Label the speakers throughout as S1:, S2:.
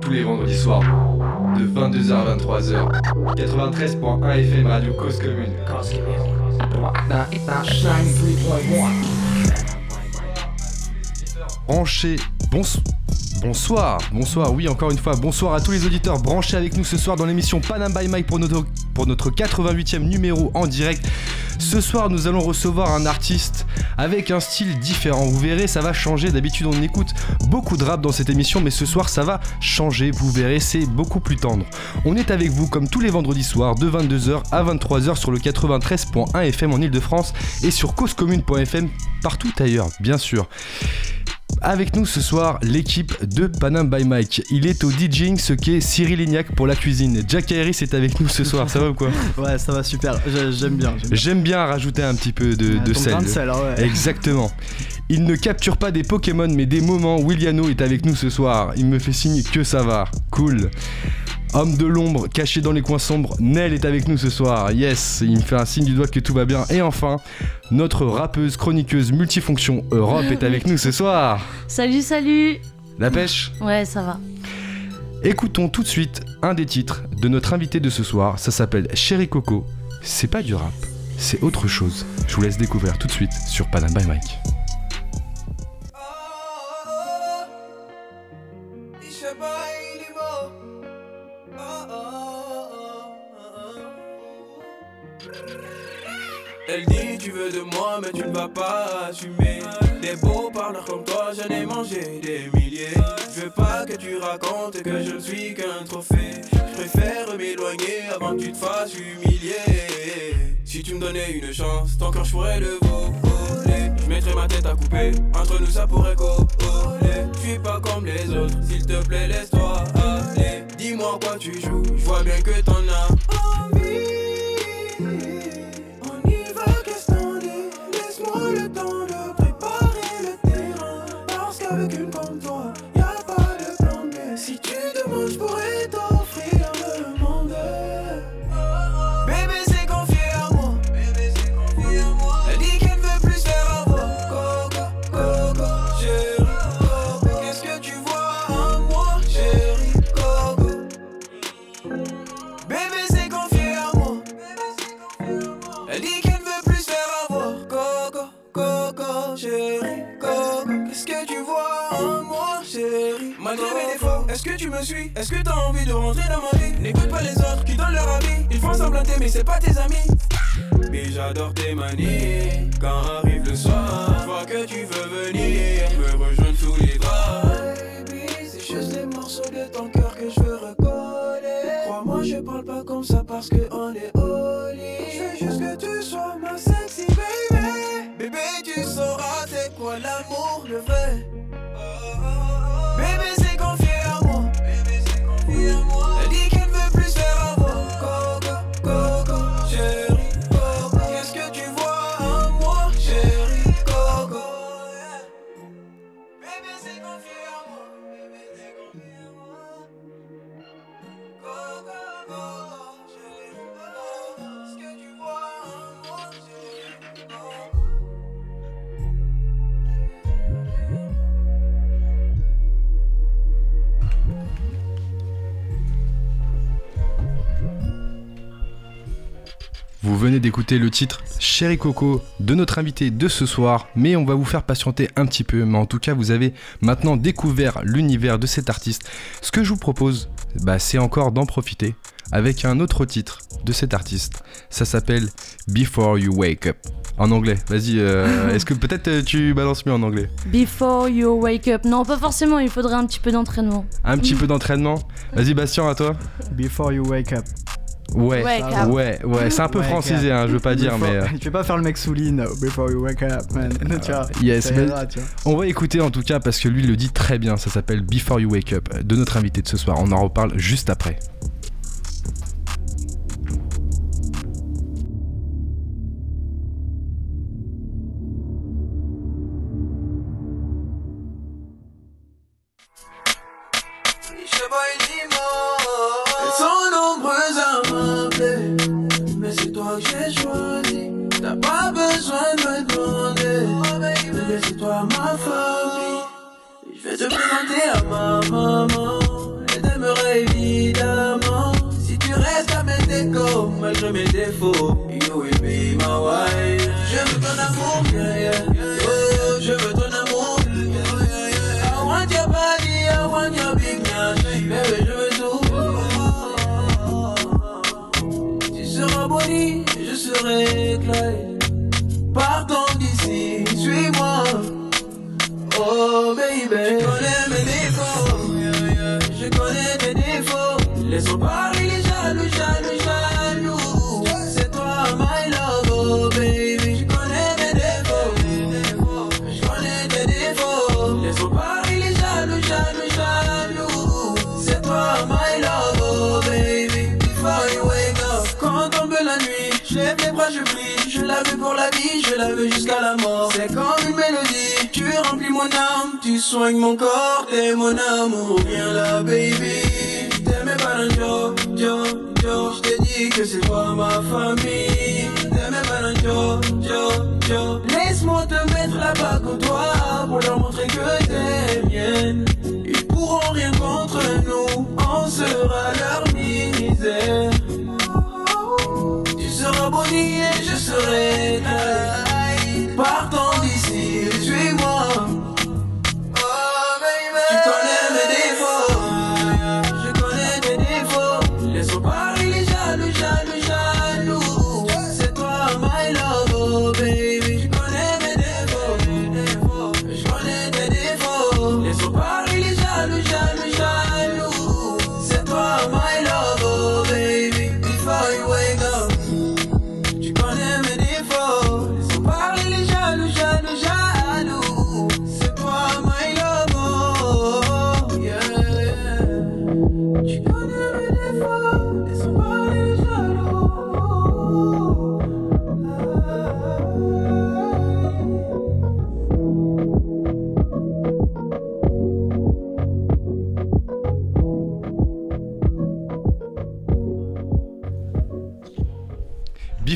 S1: Tous les vendredis soirs, de 22h à 23h. 93.1 FM Radio Cause Commune.
S2: Branché, bonsoir, bonsoir, oui encore une fois, bonsoir à tous les auditeurs branchés avec nous ce soir dans l'émission Panam by Mike pour notre, pour notre 88e numéro en direct. Ce soir nous allons recevoir un artiste avec un style différent, vous verrez ça va changer, d'habitude on écoute beaucoup de rap dans cette émission mais ce soir ça va changer, vous verrez c'est beaucoup plus tendre. On est avec vous comme tous les vendredis soirs de 22h à 23h sur le 93.1 FM en Ile-de-France et sur causecommune.fm partout ailleurs bien sûr. Avec nous ce soir, l'équipe de Panam by Mike. Il est au DJing ce qu'est Cyril Lignac pour la cuisine. Jack Harris est avec nous ce soir, ça va ou quoi
S3: Ouais, ça va super, j'aime bien.
S2: J'aime bien. rajouter un petit peu de, de sel.
S3: ouais.
S2: Exactement. Il ne capture pas des Pokémon mais des moments. Williano est avec nous ce soir. Il me fait signe que ça va. Cool. Homme de l'ombre, caché dans les coins sombres, Nell est avec nous ce soir. Yes, il me fait un signe du doigt que tout va bien. Et enfin, notre rappeuse, chroniqueuse, multifonction Europe est avec nous ce soir.
S4: Salut, salut
S2: La pêche
S4: Ouais, ça va.
S2: Écoutons tout de suite un des titres de notre invité de ce soir. Ça s'appelle Chéri Coco. C'est pas du rap, c'est autre chose. Je vous laisse découvrir tout de suite sur Panam by Mike.
S5: Elle dit tu veux de moi mais tu ne vas pas assumer. Des beaux parleurs comme toi j'en ai mangé des milliers. Je veux pas que tu racontes que je ne suis qu'un trophée. Je préfère m'éloigner avant que tu te fasses humilier. Si tu me donnais une chance, ton cœur je pourrais le voler. Je mettrais ma tête à couper, entre nous ça pourrait coller. Je suis pas comme les autres, s'il te plaît laisse-toi aller. Dis-moi quoi tu joues, je vois bien que t'en Est-ce que t'as envie de rentrer dans ma vie? N'écoute pas les autres qui donnent leur avis. Ils font semblant mais c'est pas tes amis. Mais j'adore tes manies. Quand arrive le soir, je vois que tu veux venir me rejoindre sous les bras. Baby, c'est juste les morceaux de ton cœur que je veux recoller. Crois-moi, je parle pas comme ça parce que on est holy. Je veux juste que tu sois ma sexy baby. Bébé, tu sauras c'est quoi l'amour
S2: venez d'écouter le titre Chéri Coco de notre invité de ce soir, mais on va vous faire patienter un petit peu. Mais en tout cas, vous avez maintenant découvert l'univers de cet artiste. Ce que je vous propose, bah, c'est encore d'en profiter avec un autre titre de cet artiste. Ça s'appelle Before You Wake Up. En anglais, vas-y, euh, est-ce que peut-être euh, tu balances mieux en anglais?
S4: Before You Wake Up. Non, pas forcément, il faudrait un petit peu d'entraînement.
S2: Un petit peu d'entraînement Vas-y, Bastien, à toi.
S3: Before You Wake Up.
S2: Ouais, ouais, ouais, c'est un peu francisé, hein, je veux pas dire, mais.
S3: Tu veux pas faire le mec souline before you wake up, man. tu vois,
S2: yes, On va écouter en tout cas parce que lui le dit très bien. Ça s'appelle Before You Wake Up de notre invité de ce soir. On en reparle juste après.
S5: You will be my wife. Je veux ton amour, yeah, yeah. Oh, je veux ton amour. Big. Baby, je veux tout. Tu seras Bonnie, je serai. Partons d'ici, suis-moi. Oh baby, je connais mes défauts, je connais tes défauts. Laissons parler soignes mon corps, t'es mon amour. Viens là, baby. T'aimais pas un Joe, Joe, Joe. Je t'ai dit que c'est toi ma famille. T'aimais pas un Joe, Joe, Joe. Laisse-moi te mettre bague au doigt pour leur montrer que t'es mienne. Ils pourront rien contre nous, on sera leur misère. Tu seras Bonnie et je serai. Partons Tu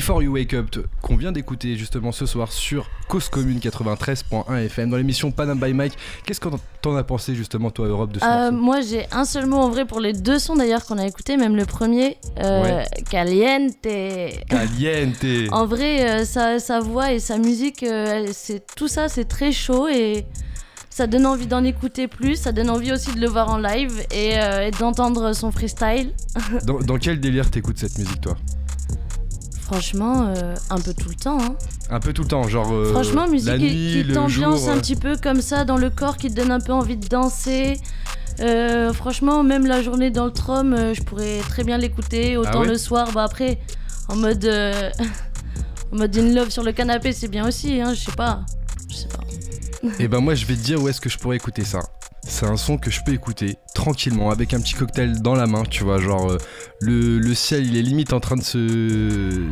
S5: Before You Wake Up,
S2: qu'on vient d'écouter justement ce soir sur Cause Commune 93.1 FM dans l'émission Panam by Mike. Qu'est-ce que t'en as pensé justement, toi, Europe, de ce
S4: Euh, moi j'ai un seul mot en vrai pour les deux sons d'ailleurs qu'on a écouté, même le premier, euh,
S2: Ouais.
S4: Caliente.
S2: Caliente
S4: En vrai, euh, sa, sa voix et sa musique, euh, c'est tout ça, c'est très chaud et ça donne envie d'en écouter plus. Ça donne envie aussi de le voir en live et, euh, et d'entendre son freestyle.
S2: dans, dans quel délire t'écoutes cette musique, toi?
S4: Franchement, euh, un peu tout le temps. hein.
S2: Un peu tout le temps, genre. euh,
S4: Franchement, musique qui- t'ambiance un
S2: euh.
S4: petit peu comme ça dans le corps, qui te donne un peu envie de danser. Euh, franchement, même la journée dans le euh, je pourrais très bien l'écouter. Autant
S2: Ah ouais
S4: le soir, bah après, en mode, en mode in love sur le canapé, c'est bien aussi. Hein, je sais pas. Je sais pas.
S2: Et ben moi je vais te dire où est-ce que je pourrais écouter ça. C'est un son que je peux écouter tranquillement avec un petit cocktail dans la main, tu vois, genre euh, le, le ciel il est limite en train de se,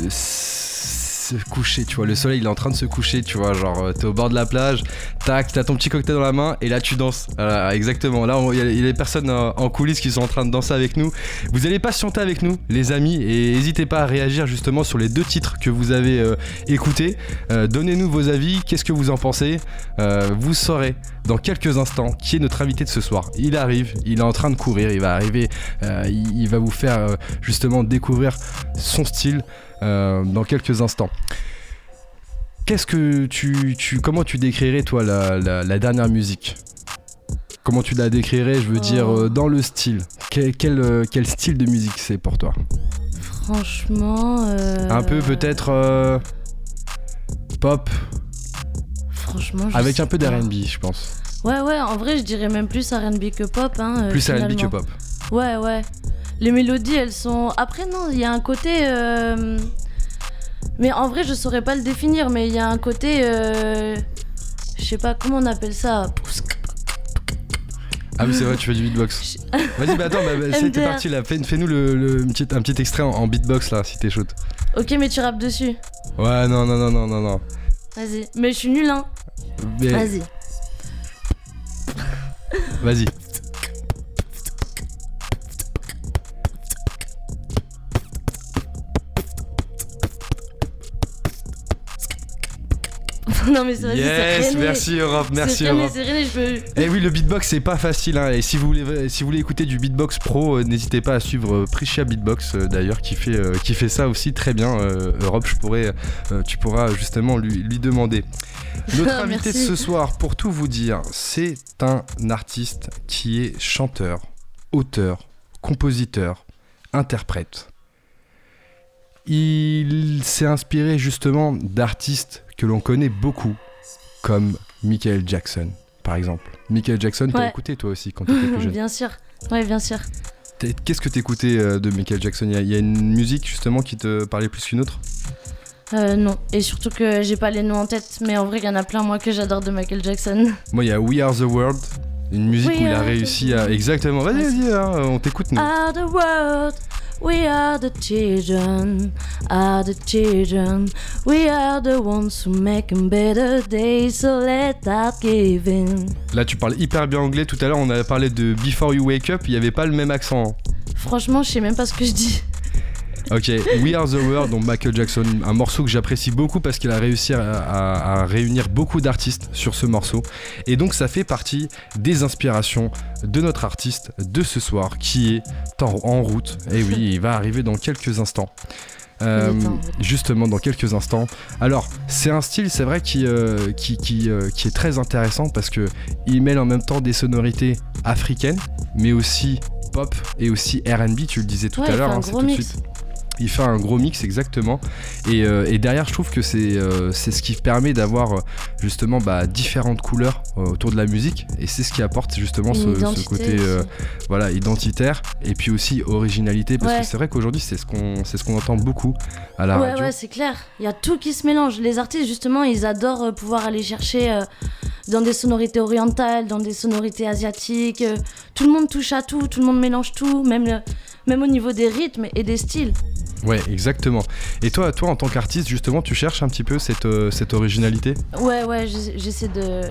S2: se coucher, tu vois, le soleil il est en train de se coucher, tu vois, genre euh, t'es au bord de la plage, tac, t'as ton petit cocktail dans la main et là tu danses. Voilà, exactement, là il y, a- des personnes euh, en coulisses qui sont en train de danser avec nous. Vous allez patienter avec nous les amis et n'hésitez pas à réagir justement sur les deux titres que vous avez euh, écoutés. Donnez-nous vos avis, qu'est-ce que vous en pensez Vous saurez dans quelques instants qui est notre invité de ce soir. Il arrive, il est en train de courir, il va arriver, il, va vous faire justement découvrir son style dans quelques instants. Qu'est-ce que tu, tu, comment tu décrirais toi la, la- la dernière musique? Comment tu la décrirais, je veux dire,
S4: Oh.
S2: euh, dans le style? Quel, quel, euh, quel style de musique c'est pour toi?
S4: Franchement. euh,
S2: Un peu peut-être euh, pop,
S4: Franchement. je
S2: avec
S4: sais
S2: un peu d'R&B, je pense.
S4: Ouais, ouais, en vrai, je dirais même plus RB que pop. Hein, euh,
S2: Plus R&B que pop.
S4: Ouais, ouais. Les mélodies, elles sont. Après, non, il y a un côté. euh, Mais en vrai, je saurais pas le définir, mais il y a un côté. euh, Je sais pas comment on appelle ça?
S2: Ah oui, c'est vrai, tu fais du beatbox. Vas-y, bah attends, bah, bah, c'est parti là. Fais- Fais-nous le, le- un, petit, un petit extrait en, en beatbox là, si t'es chaud.
S4: Ok, mais tu rappes dessus.
S2: Ouais, non, non, non, non, non, non.
S4: Vas-y. Mais je suis nul, hein.
S2: Mais-
S4: Vas-y.
S2: Vas-y.
S4: non, mais c'est
S2: Yes, merci Europe, merci Europe.
S4: peux.
S2: Eh oui, le beatbox c'est pas facile. Hein. Et si vous voulez, si vous voulez écouter du beatbox pro, euh, n'hésitez pas à suivre euh, Priscia Beatbox euh, d'ailleurs, qui fait, euh, qui fait ça aussi très bien. Europe, je pourrais, tu pourras justement lui, lui demander. Notre invité de ce soir, pour tout vous dire, c'est un artiste qui est chanteur, auteur, compositeur, interprète. Il s'est inspiré justement d'artistes que l'on connaît beaucoup, comme Michael Jackson, par exemple. Michael Jackson, t'as
S4: Ouais.
S2: écouté toi aussi quand t'étais plus jeune.
S4: bien sûr. Ouais, bien sûr.
S2: Qu'est-ce que t'écoutais euh, de Michael Jackson? Il y, y a une musique justement qui te parlait plus qu'une autre?
S4: Euh, non. Et surtout que j'ai pas les noms en tête, mais en vrai, il y en a plein, moi, que j'adore de Michael Jackson.
S2: Moi, il y a We Are the World, une musique
S4: We
S2: où il a réussi à. Exactement, vas-y, vas-y, hein, on t'écoute nous.
S4: Are the world, we are the children, are the children, we are the ones who make a better day, so let that give in.
S2: Là, tu parles hyper bien anglais. Tout à l'heure, on avait parlé de Before You Wake Up, il n'y avait pas le même accent. hein.
S4: Franchement, je sais même pas ce que je dis.
S2: Ok, We Are the World, donc Michael Jackson, un morceau que j'apprécie beaucoup parce qu'il a réussi à, à- à réunir beaucoup d'artistes sur ce morceau. Et donc ça fait partie des inspirations de notre artiste de ce soir qui est en, route. Et oui, il va arriver dans quelques instants. Euh, justement dans quelques instants. Alors c'est un style c'est vrai qui, euh, qui, qui, euh, qui est très intéressant parce que il mêle en même temps des sonorités africaines mais aussi pop et aussi R&B tu le disais tout
S4: Ouais,
S2: à l'heure hein, c'est tout de suite il fait un gros mix exactement et, euh, et derrière je trouve que c'est euh, ce qui permet d'avoir euh, justement bah, différentes couleurs euh, autour de la musique et c'est ce qui apporte justement ce, côté voilà identitaire et puis aussi originalité parce
S4: Ouais.
S2: que c'est vrai qu'aujourd'hui c'est ce qu'on c'est ce qu'on entend beaucoup à la
S4: ouais,
S2: radio
S4: ouais, c'est clair. Il y a tout qui se mélange. Les artistes, justement, ils adorent pouvoir aller chercher dans des sonorités orientales, dans des sonorités asiatiques. tout le monde touche à tout, tout le monde mélange tout, même, le- même au niveau des rythmes et des styles.
S2: Ouais, exactement. Et toi, toi en tant qu'artiste, justement, tu cherches un petit peu cette, euh, cette originalité?
S4: Ouais, ouais, j'essa- j'essaie de.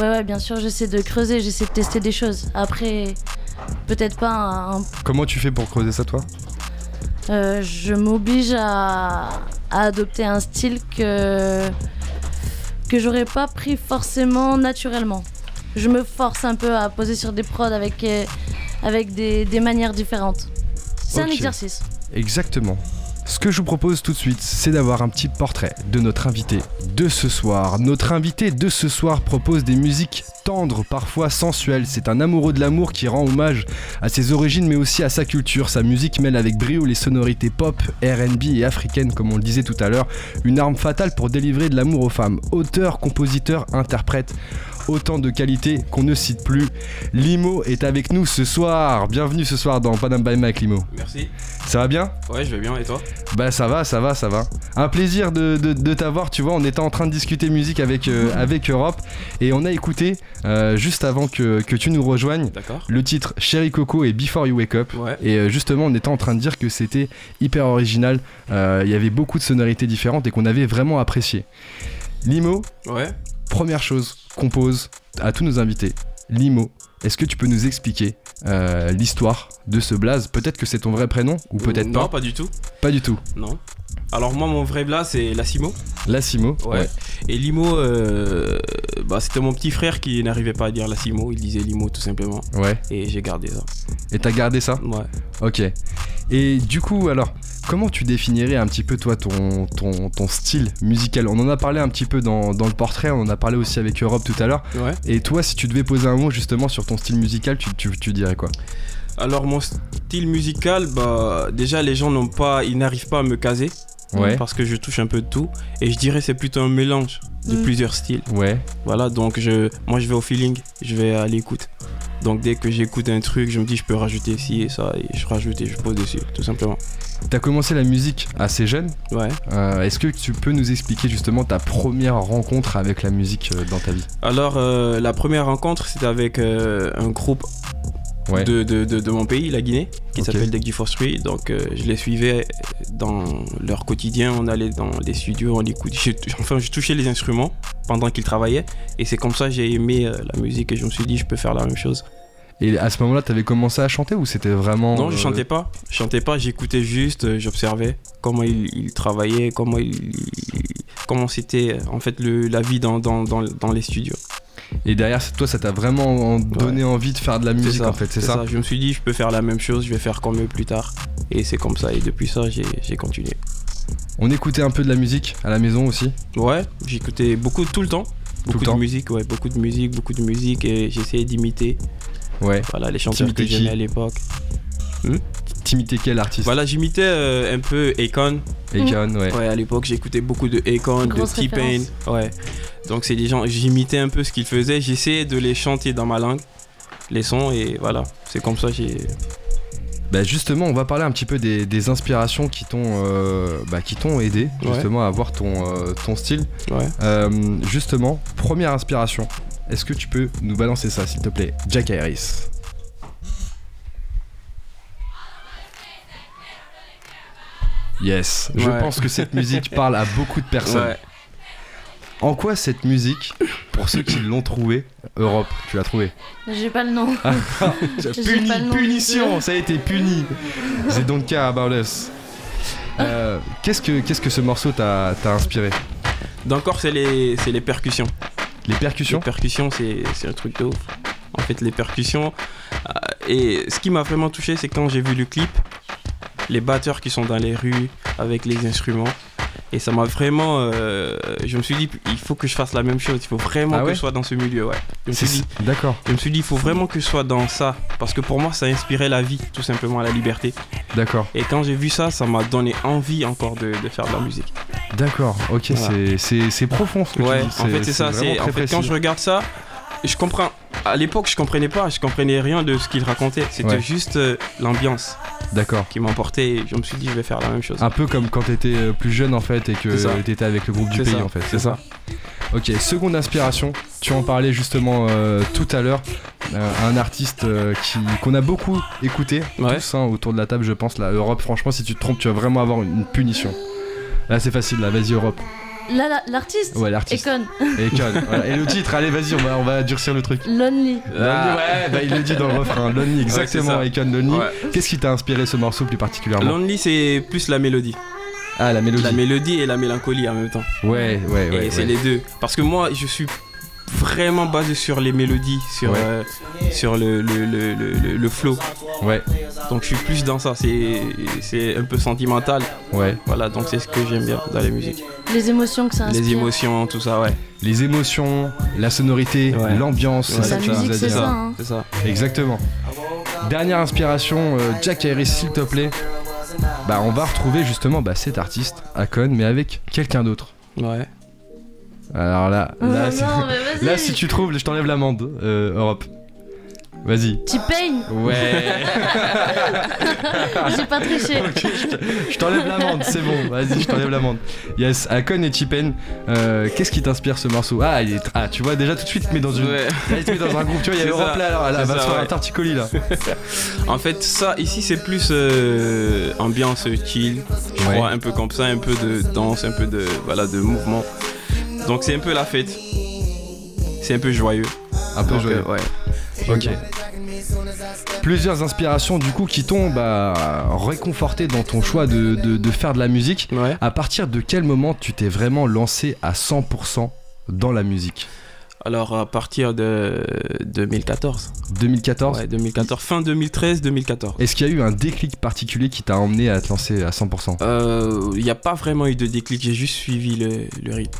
S4: Ouais, ouais, bien sûr, j'essaie de creuser, j'essaie de tester des choses. Après, peut-être pas un.
S2: Comment tu fais pour creuser ça, toi?
S4: Euh, je m'oblige à, à adopter un style que. que j'aurais pas pris forcément naturellement. Je me force un peu à poser sur des prods avec, euh, avec des, des manières différentes. C'est un exercice.
S2: Exactement. Ce que je vous propose tout de suite, c'est d'avoir un petit portrait de notre invité de ce soir. Notre invité de ce soir propose des musiques tendres, parfois sensuelles. C'est un amoureux de l'amour qui rend hommage à ses origines mais aussi à sa culture. Sa musique mêle avec brio les sonorités pop, RB et africaines comme on le disait tout à l'heure. Une arme fatale pour délivrer de l'amour aux femmes. Auteur, compositeur, interprète. Autant de qualités qu'on ne cite plus. Limo est avec nous ce soir. Bienvenue ce soir dans Panam by Mike Limo.
S6: Merci.
S2: Ça va bien?
S6: Ouais, je vais bien et toi?
S2: Bah ça va, ça va, ça va. Un plaisir de, de- de t'avoir, tu vois, on était en train de discuter musique avec, euh, avec Europe et on a écouté, euh, juste avant que, que tu nous rejoignes,
S6: D'accord.
S2: le titre Cherry Coco et Before You Wake Up.
S6: Ouais.
S2: Et euh, justement, on était en train de dire que c'était hyper original, il y avait beaucoup de sonorités différentes et qu'on avait vraiment apprécié. Limo,
S6: Ouais.
S2: première chose qu'on pose à tous nos invités. Limo, est-ce que tu peux nous expliquer euh, l'histoire de ce blaze? Peut-être que c'est ton vrai prénom ou peut-être
S6: Non,
S2: pas.
S6: pas du tout.
S2: Pas du tout.
S6: Non. Alors moi, mon vrai blast, c'est Lassimo.
S2: Lassimo,
S6: Ouais. Et Limo, euh, bah, c'était mon petit frère qui n'arrivait pas à dire Lassimo. Il disait Limo tout simplement.
S2: Ouais.
S6: Et j'ai gardé ça.
S2: Et t'as gardé ça
S6: Ouais.
S2: Ok. Et du coup, alors, comment tu définirais un petit peu, toi, ton, ton, ton style musical? On en a parlé un petit peu dans, dans le portrait, on en a parlé aussi avec Europe tout à l'heure.
S6: Ouais.
S2: Et toi, si tu devais poser un mot justement sur ton style musical, tu, tu, tu dirais quoi?
S6: Alors mon style musical, bah déjà les gens n'ont pas, ils n'arrivent pas à me caser
S2: Ouais.
S6: parce que je touche un peu de tout. Et je dirais c'est plutôt un mélange de
S4: Mm.
S6: plusieurs styles.
S2: Ouais.
S6: Voilà, donc je, moi je vais au feeling, je vais à l'écoute. Donc dès que j'écoute un truc, je me dis je peux rajouter ci et ça, et je rajoute et je pose dessus, tout simplement.
S2: T'as commencé la musique assez jeune.
S6: Ouais.
S2: Euh, Est-ce que tu peux nous expliquer justement ta première rencontre avec la musique euh, dans ta vie?
S6: Alors euh, la première rencontre c'était avec euh, un groupe
S2: Ouais.
S6: de, de, de, de mon pays, la Guinée, qui s'appelle Degdi Forestry. Donc euh, je les suivais dans leur quotidien, on allait dans les studios, on écoutait. Enfin, je touchais les instruments pendant qu'ils travaillaient. Et c'est comme ça que j'ai aimé euh, la musique et je me suis dit je peux faire la même chose.
S2: Et à ce moment-là, t'avais commencé à chanter ou c'était vraiment.
S6: Non, je
S2: euh,
S6: chantais pas. Je chantais pas, j'écoutais juste, j'observais comment il, il travaillait, comment il, comment c'était en fait le, la vie dans, dans, dans, dans les studios.
S2: Et derrière, toi, ça t'a vraiment en- donné envie de faire de la musique
S6: ça,
S2: en fait, c'est ça,
S6: Je me suis dit, je peux faire la même chose, je vais faire comme eux plus tard. Et c'est comme ça. Et depuis ça, j'ai j'ai continué.
S2: On écoutait un peu de la musique à la maison aussi.
S6: Ouais, j'écoutais beaucoup tout le temps. Beaucoup
S2: le
S6: de
S2: temps
S6: musique, ouais, beaucoup de musique, beaucoup de musique et j'essayais d'imiter.
S2: Ouais.
S6: Voilà, les chanteurs que j'aimais à l'époque.
S2: T'imitais quel artiste
S6: Voilà, j'imitais euh, un peu Akon.
S2: Akon, ouais.
S6: Ouais, à l'époque, j'écoutais beaucoup de Akon, de T-Pain. Ouais. Donc, c'est des gens, j'imitais un peu ce qu'ils faisaient. J'essayais de les chanter dans ma langue, les sons, et voilà. C'est comme ça que j'ai.
S2: Bah justement, on va parler un petit peu des, des inspirations qui t'ont euh, bah, qui t'ont aidé
S6: Ouais.
S2: justement à avoir ton, euh, ton style.
S6: Ouais.
S2: Euh, justement, première inspiration. Est-ce que tu peux nous balancer ça, s'il te plaît, Jack Harris Yes, je
S6: Ouais.
S2: pense que cette musique parle à beaucoup de personnes.
S6: Ouais.
S2: En quoi cette musique, pour ceux qui l'ont trouvée, Europe, tu l'as trouvée
S4: J'ai pas le nom. J'ai
S2: Puni,
S4: pas le nom
S2: punition, ça a été puni. They don't care about us. Euh, qu'est-ce que qu'est-ce que ce morceau t'a t'a inspiré?
S6: D'encore, c'est les, c'est les percussions.
S2: Les percussions?
S6: Les percussions, c'est c'est un truc de ouf. En fait, les percussions. euh, et ce qui m'a vraiment touché, c'est quand j'ai vu le clip, les batteurs qui sont dans les rues avec les instruments. Et ça m'a vraiment. euh, je me suis dit, il faut que je fasse la même chose. Il faut vraiment
S2: Ah ouais
S6: que je sois dans ce milieu. Ouais. Je me suis dit,
S2: D'accord,
S6: je me suis dit, il faut vraiment que je sois dans ça. Parce que pour moi, ça inspirait la vie, tout simplement, la liberté.
S2: d'accord,
S6: Et quand j'ai vu ça, ça m'a donné envie encore de, de faire de la musique.
S2: d'accord. Ok,
S6: Voilà.
S2: c'est- profond ce que
S6: Ouais,
S2: tu dis.
S6: en fait, c'est ça. en fait quand je regarde ça, je comprends. À l'époque, je comprenais pas. Je comprenais rien de ce qu'il racontait. C'était
S2: Ouais.
S6: juste euh, l'ambiance
S2: D'accord.
S6: qui m'emportait. Et je me suis dit, je vais faire la même chose.
S2: Un peu comme quand t'étais euh, plus jeune en fait et que t'étais avec le groupe du pays
S6: ça,
S2: en fait.
S6: c'est ça.
S2: Ok, seconde inspiration. Tu en parlais justement euh, tout à l'heure. Euh, un artiste euh, qui qu'on a beaucoup écouté
S6: Ouais.
S2: tous hein, autour de la table, je pense. La Europe, franchement, si tu te trompes, tu vas vraiment avoir une, une punition. Là, c'est facile. Là, vas-y Europe.
S4: L'artiste
S2: Ouais, l'artiste.
S4: Econ.
S2: Et Con. Voilà. Et le titre, allez, vas-y, on va, on va durcir le truc.
S4: Lonely.
S2: Lonely, ouais, bah, il le dit dans le refrain. Lonely, exactement.
S6: Ouais,
S2: Econ Lonely.
S6: Ouais.
S2: Qu'est-ce qui t'a inspiré ce morceau plus particulièrement
S6: Lonely, c'est plus la mélodie.
S2: Ah, la mélodie.
S6: La mélodie et la mélancolie en même temps.
S2: Ouais, ouais, ouais.
S6: et c'est
S2: ouais.
S6: les deux. Parce que moi, je suis vraiment basé sur les mélodies, sur,
S2: Ouais.
S6: euh, sur le, le, le, le, le- flow.
S2: Ouais,
S6: Donc je suis plus dans ça. C'est c'est un peu sentimental.
S2: ouais.
S6: Voilà, donc c'est ce que j'aime bien dans la musique.
S4: Les émotions que ça inspire.
S6: Les émotions, tout ça, ouais.
S2: Les émotions, la sonorité,
S6: Ouais.
S2: l'ambiance,
S6: Ouais.
S2: c'est ça
S4: La
S2: que tu nous
S4: musique,
S2: as
S4: c'est
S2: dit.
S4: ça. hein.
S6: C'est ça.
S2: Exactement. Dernière inspiration, euh, Jack Harris, s'il te plaît. Bah, on va retrouver justement bah, cet artiste, Akon, mais avec quelqu'un d'autre.
S6: Ouais.
S2: Alors là,
S4: Oh
S2: là,
S4: non, mais
S2: là, si tu trouves, je t'enlève l'amende, euh, Europe. Vas-y.
S4: T-Pain.
S2: Ouais.
S4: J'ai pas triché.
S2: Je te- je t'enlève l'amende, c'est bon. Vas-y, je t'enlève l'amende. Yes, Akon et Chipen. euh, Qu'est-ce qui t'inspire ce morceau? Ah, il est ah, tu vois déjà tout de suite, met dans une.
S6: Ouais.
S2: Là, il te met dans un groupe. Tu vois, il y a Europe là, alors, elle
S6: C'est
S2: va faire un
S6: ouais.
S2: torticolis là.
S6: En fait, ça ici, c'est plus euh, ambiance chill. Je
S2: Ouais.
S6: crois un peu comme ça, un peu de danse, un peu de voilà de mouvement. Donc c'est un peu la fête. C'est un peu joyeux.
S2: Un peu
S6: Donc,
S2: joyeux.
S6: euh, ouais.
S2: Ok. Plusieurs inspirations du coup qui t'ont bah, réconforté dans ton choix de, de- de faire de la musique.
S6: Ouais.
S2: À partir de quel moment tu t'es vraiment lancé à 100% dans la musique?
S6: Alors à partir de 2014.
S2: 2014
S6: Ouais, 2014. Fin 2013, 2014.
S2: Est-ce qu'il y a eu un déclic particulier qui t'a emmené à te lancer à 100%
S6: Il n'y a pas vraiment eu de déclic, j'ai juste suivi le, le rythme.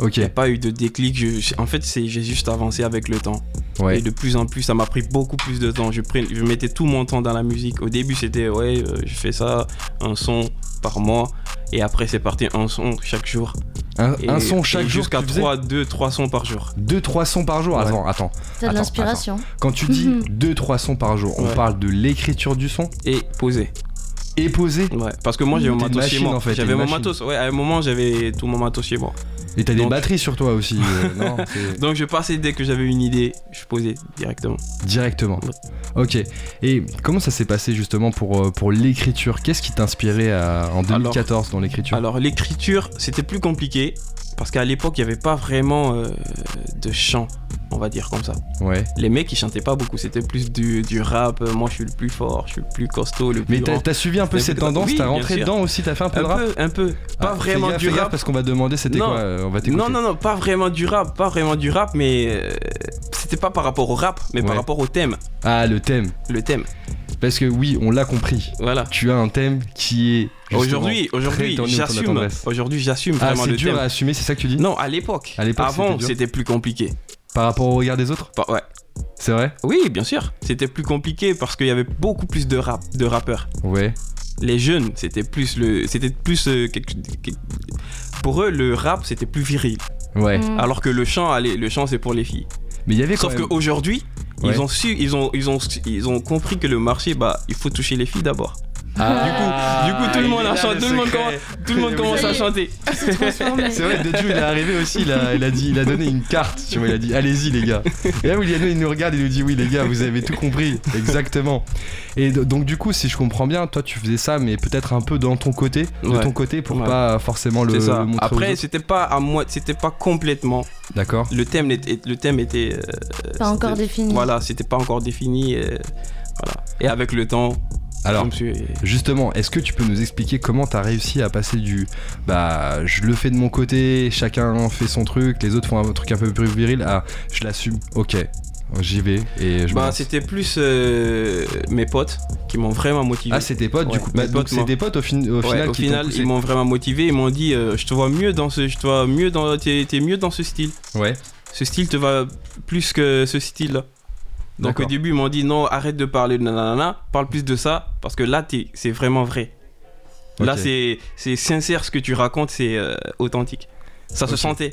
S2: Ok,
S6: Il n'y a pas eu de déclic, je- en fait c'est- j'ai juste avancé avec le temps.
S2: ouais.
S6: Et de plus en plus, ça m'a pris beaucoup plus de temps. Je, prenais- je mettais tout mon temps dans la musique. Au début, c'était ouais, euh, je fais ça, un son par mois. Et après, c'est parti un son chaque jour.
S2: Un,
S6: Et-
S2: un son
S6: et
S2: chaque jour
S6: Jusqu'à
S2: tu faisais
S6: 3, 2, 3 sons par jour.
S2: 2-3 sons par jour
S6: Ouais.
S2: Attends, attends.
S4: T'as de
S2: Attends,
S4: l'inspiration.
S2: Quand tu dis 2-3 sons par jour, on
S6: Ouais.
S2: parle de l'écriture du son?
S6: Et poser.
S2: Et posé
S6: Ouais. Parce que moi, j'ai mon matos
S2: machine,
S6: chez moi.
S2: en fait,
S6: j'avais mon
S2: machine.
S6: matos. Ouais, à un moment, j'avais tout mon matos chez moi.
S2: Et t'as des
S6: Donc-
S2: batteries sur toi aussi, euh, non
S6: Donc, je passais dès que j'avais une idée, je posais directement.
S2: Directement. Ok. Et comment ça s'est passé justement pour, euh, pour l'écriture? Qu'est-ce qui t'inspirait en 2014 dans l'écriture?
S6: Alors, l'écriture, c'était plus compliqué. Parce qu'à l'époque, il n'y avait pas vraiment euh, de chant. On va dire comme ça.
S2: Ouais.
S6: Les mecs, ils chantaient pas beaucoup, c'était plus du, du rap. euh, Moi, je suis le plus fort, je suis le plus costaud, le plus
S2: Mais t'as suivi un peu ces tendances,
S6: oui,
S2: t'as rentré dedans aussi, t'as fait un peu
S6: Un
S2: de rap?
S6: peu, un peu. Pas
S2: Ah,
S6: vraiment
S2: fais gaffe,
S6: du
S2: gaffe,
S6: rap.
S2: parce qu'on va demander c'était
S6: Non.
S2: quoi, euh, on va.
S6: Non, non, non, pas vraiment du rap, pas vraiment du rap, mais euh, c'était pas par rapport au rap, mais
S2: Ouais.
S6: par rapport au thème.
S2: Ah, le thème.
S6: Le thème,
S2: Parce que oui, on l'a compris.
S6: voilà.
S2: Tu as un thème qui est.
S6: Aujourd'hui, aujourd'hui, j'assume. Aujourd'hui, j'assume
S2: Ah,
S6: vraiment
S2: c'est
S6: le
S2: dur
S6: thème.
S2: à assumer, c'est ça que tu dis?
S6: Non, à l'époque.
S2: À l'époque, c'était
S6: Avant,
S2: dur.
S6: c'était plus compliqué.
S2: Par rapport au regard des autres
S6: Pas- ouais.
S2: C'est vrai
S6: Oui, bien sûr. C'était plus compliqué parce qu'il y avait beaucoup plus de rap, de rappeurs.
S2: Ouais.
S6: Les jeunes, c'était plus le, c'était plus euh, quelque- quelque- pour eux le rap c'était plus viril.
S2: Ouais.
S4: Mm.
S6: Alors que le chant, allez, le chant c'est pour les filles.
S2: Mais il y avait quand
S6: Sauf
S2: même-
S6: qu'aujourd'hui,
S2: Ouais.
S6: ils ont su, ils ont, ils ont, ils ont compris que le marché, bah, il faut toucher les filles d'abord.
S2: Ah,
S6: du coup, tout le monde a chanté,
S2: le
S6: tout le monde commence- Tout le monde commence à chanter.
S2: C'est vrai, Deju il est arrivé aussi, il a, il a dit, il a donné une carte, tu vois, il a dit allez-y les gars. Et là William il nous regarde, il nous dit oui les gars, vous avez tout compris, exactement. Et donc du coup, si je comprends bien, toi tu faisais ça, mais peut-être un peu dans ton côté, de ton côté pour
S6: Ouais.
S2: pas forcément le,
S6: C'est ça.
S2: le montrer
S6: Après, c'était pas à moi, c'était pas complètement.
S2: D'accord.
S6: Le thème était, le thème était. euh,
S4: Pas encore défini.
S6: Voilà, c'était pas encore défini. euh, voilà. Et avec le temps,
S2: Alors.
S6: suis.
S2: Justement, est-ce que tu peux nous expliquer comment t'as réussi à passer du bah je le fais de mon côté, chacun fait son truc, les autres font un truc un peu plus viril à je l'assume, ok, j'y vais et je
S6: Bah, c'était plus euh, mes potes qui m'ont vraiment motivé.
S2: Ah, c'est tes potes du coup.
S6: mes
S2: Bah, donc
S6: potes,
S2: c'est des potes au, fin- au
S6: Ouais,
S2: final
S6: au
S2: qui
S6: final, ils m'ont vraiment motivé. Ils m'ont dit, euh, je te vois mieux dans ce, je te vois mieux dans, t'es, t'es mieux dans ce style.
S2: Ouais.
S6: Ce style te va plus que ce style-là. Donc au début, ils m'ont dit non, arrête de parler de nanana, parle plus de ça, parce que là, c'est vraiment vrai. Là, c'est, c'est sincère ce que tu racontes, c'est euh, authentique. Ça se sentait.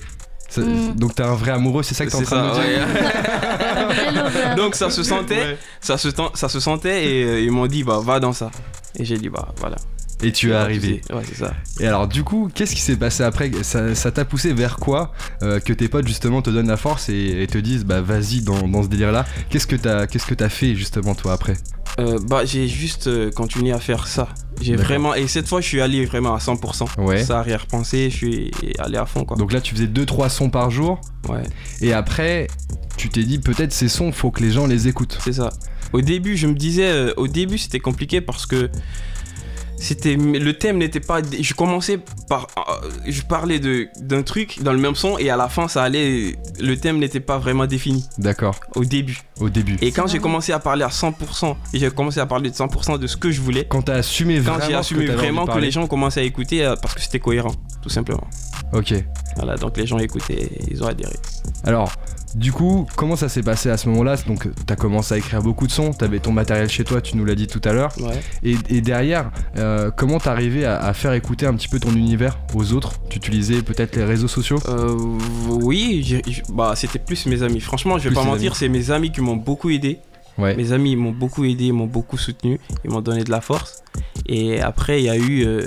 S2: Ça-
S4: Mm.
S2: Donc t'es un vrai amoureux, c'est ça que t'es en train de
S6: ça,
S2: dire?
S6: ouais. Donc ça se sentait,
S2: Ouais.
S6: ça, se, ça se sentait, et euh, ils m'ont dit, bah va dans ça. Et j'ai dit, bah voilà.
S2: Et tu es arrivé.
S6: Ouais, c'est ça.
S2: Et alors du coup, qu'est-ce qui s'est passé après? Ça ça t'a poussé vers quoi euh, Que tes potes justement te donnent la force et, et te disent bah vas-y dans, dans ce délire là. Qu'est-ce que t'as qu'est-ce que t'as fait justement toi après?
S6: Euh, bah, j'ai juste euh, continué à faire ça. J'ai vraiment. Et cette fois, je suis allé vraiment à 100%.
S2: Ouais.
S6: Sans arrière-pensée, je suis allé à fond, quoi.
S2: Donc là tu faisais 2-3 sons par jour
S6: Ouais,
S2: et après tu t'es dit peut-être ces sons faut que les gens les écoutent.
S6: c'est ça. Au début, je me disais. euh, au début, c'était compliqué parce que. C'était le thème n'était pas je commençais par euh, je parlais de d'un truc dans le même son et à la fin ça allait le thème n'était pas vraiment défini
S2: D'accord.
S6: au début
S2: Au début.
S6: et quand j'ai commencé à parler à 100% et j'ai commencé à parler de 100% de ce que je voulais
S2: Quand t'as assumé
S6: quand
S2: vraiment
S6: j'ai assumé vraiment que les gens ont commencé à écouter euh, parce que c'était cohérent tout simplement
S2: Ok.
S6: Voilà, donc les gens écoutaient, ils ont adhéré.
S2: Alors, du coup, comment ça s'est passé à ce moment-là? Donc, t'as commencé à écrire beaucoup de sons, t'avais ton matériel chez toi, tu nous l'as dit tout à l'heure.
S6: Ouais.
S2: Et, et derrière, euh, comment t'arrivais à, à faire écouter un petit peu ton univers aux autres? Tu utilisais peut-être les réseaux sociaux?
S6: Euh, oui, bah, c'était plus mes amis. Franchement, je vais
S2: Plus
S6: pas mentir, c'est mes amis qui m'ont beaucoup aidé.
S2: Ouais.
S6: Mes amis m'ont beaucoup aidé, m'ont beaucoup soutenu, ils m'ont donné de la force. Et après, il y a eu. euh,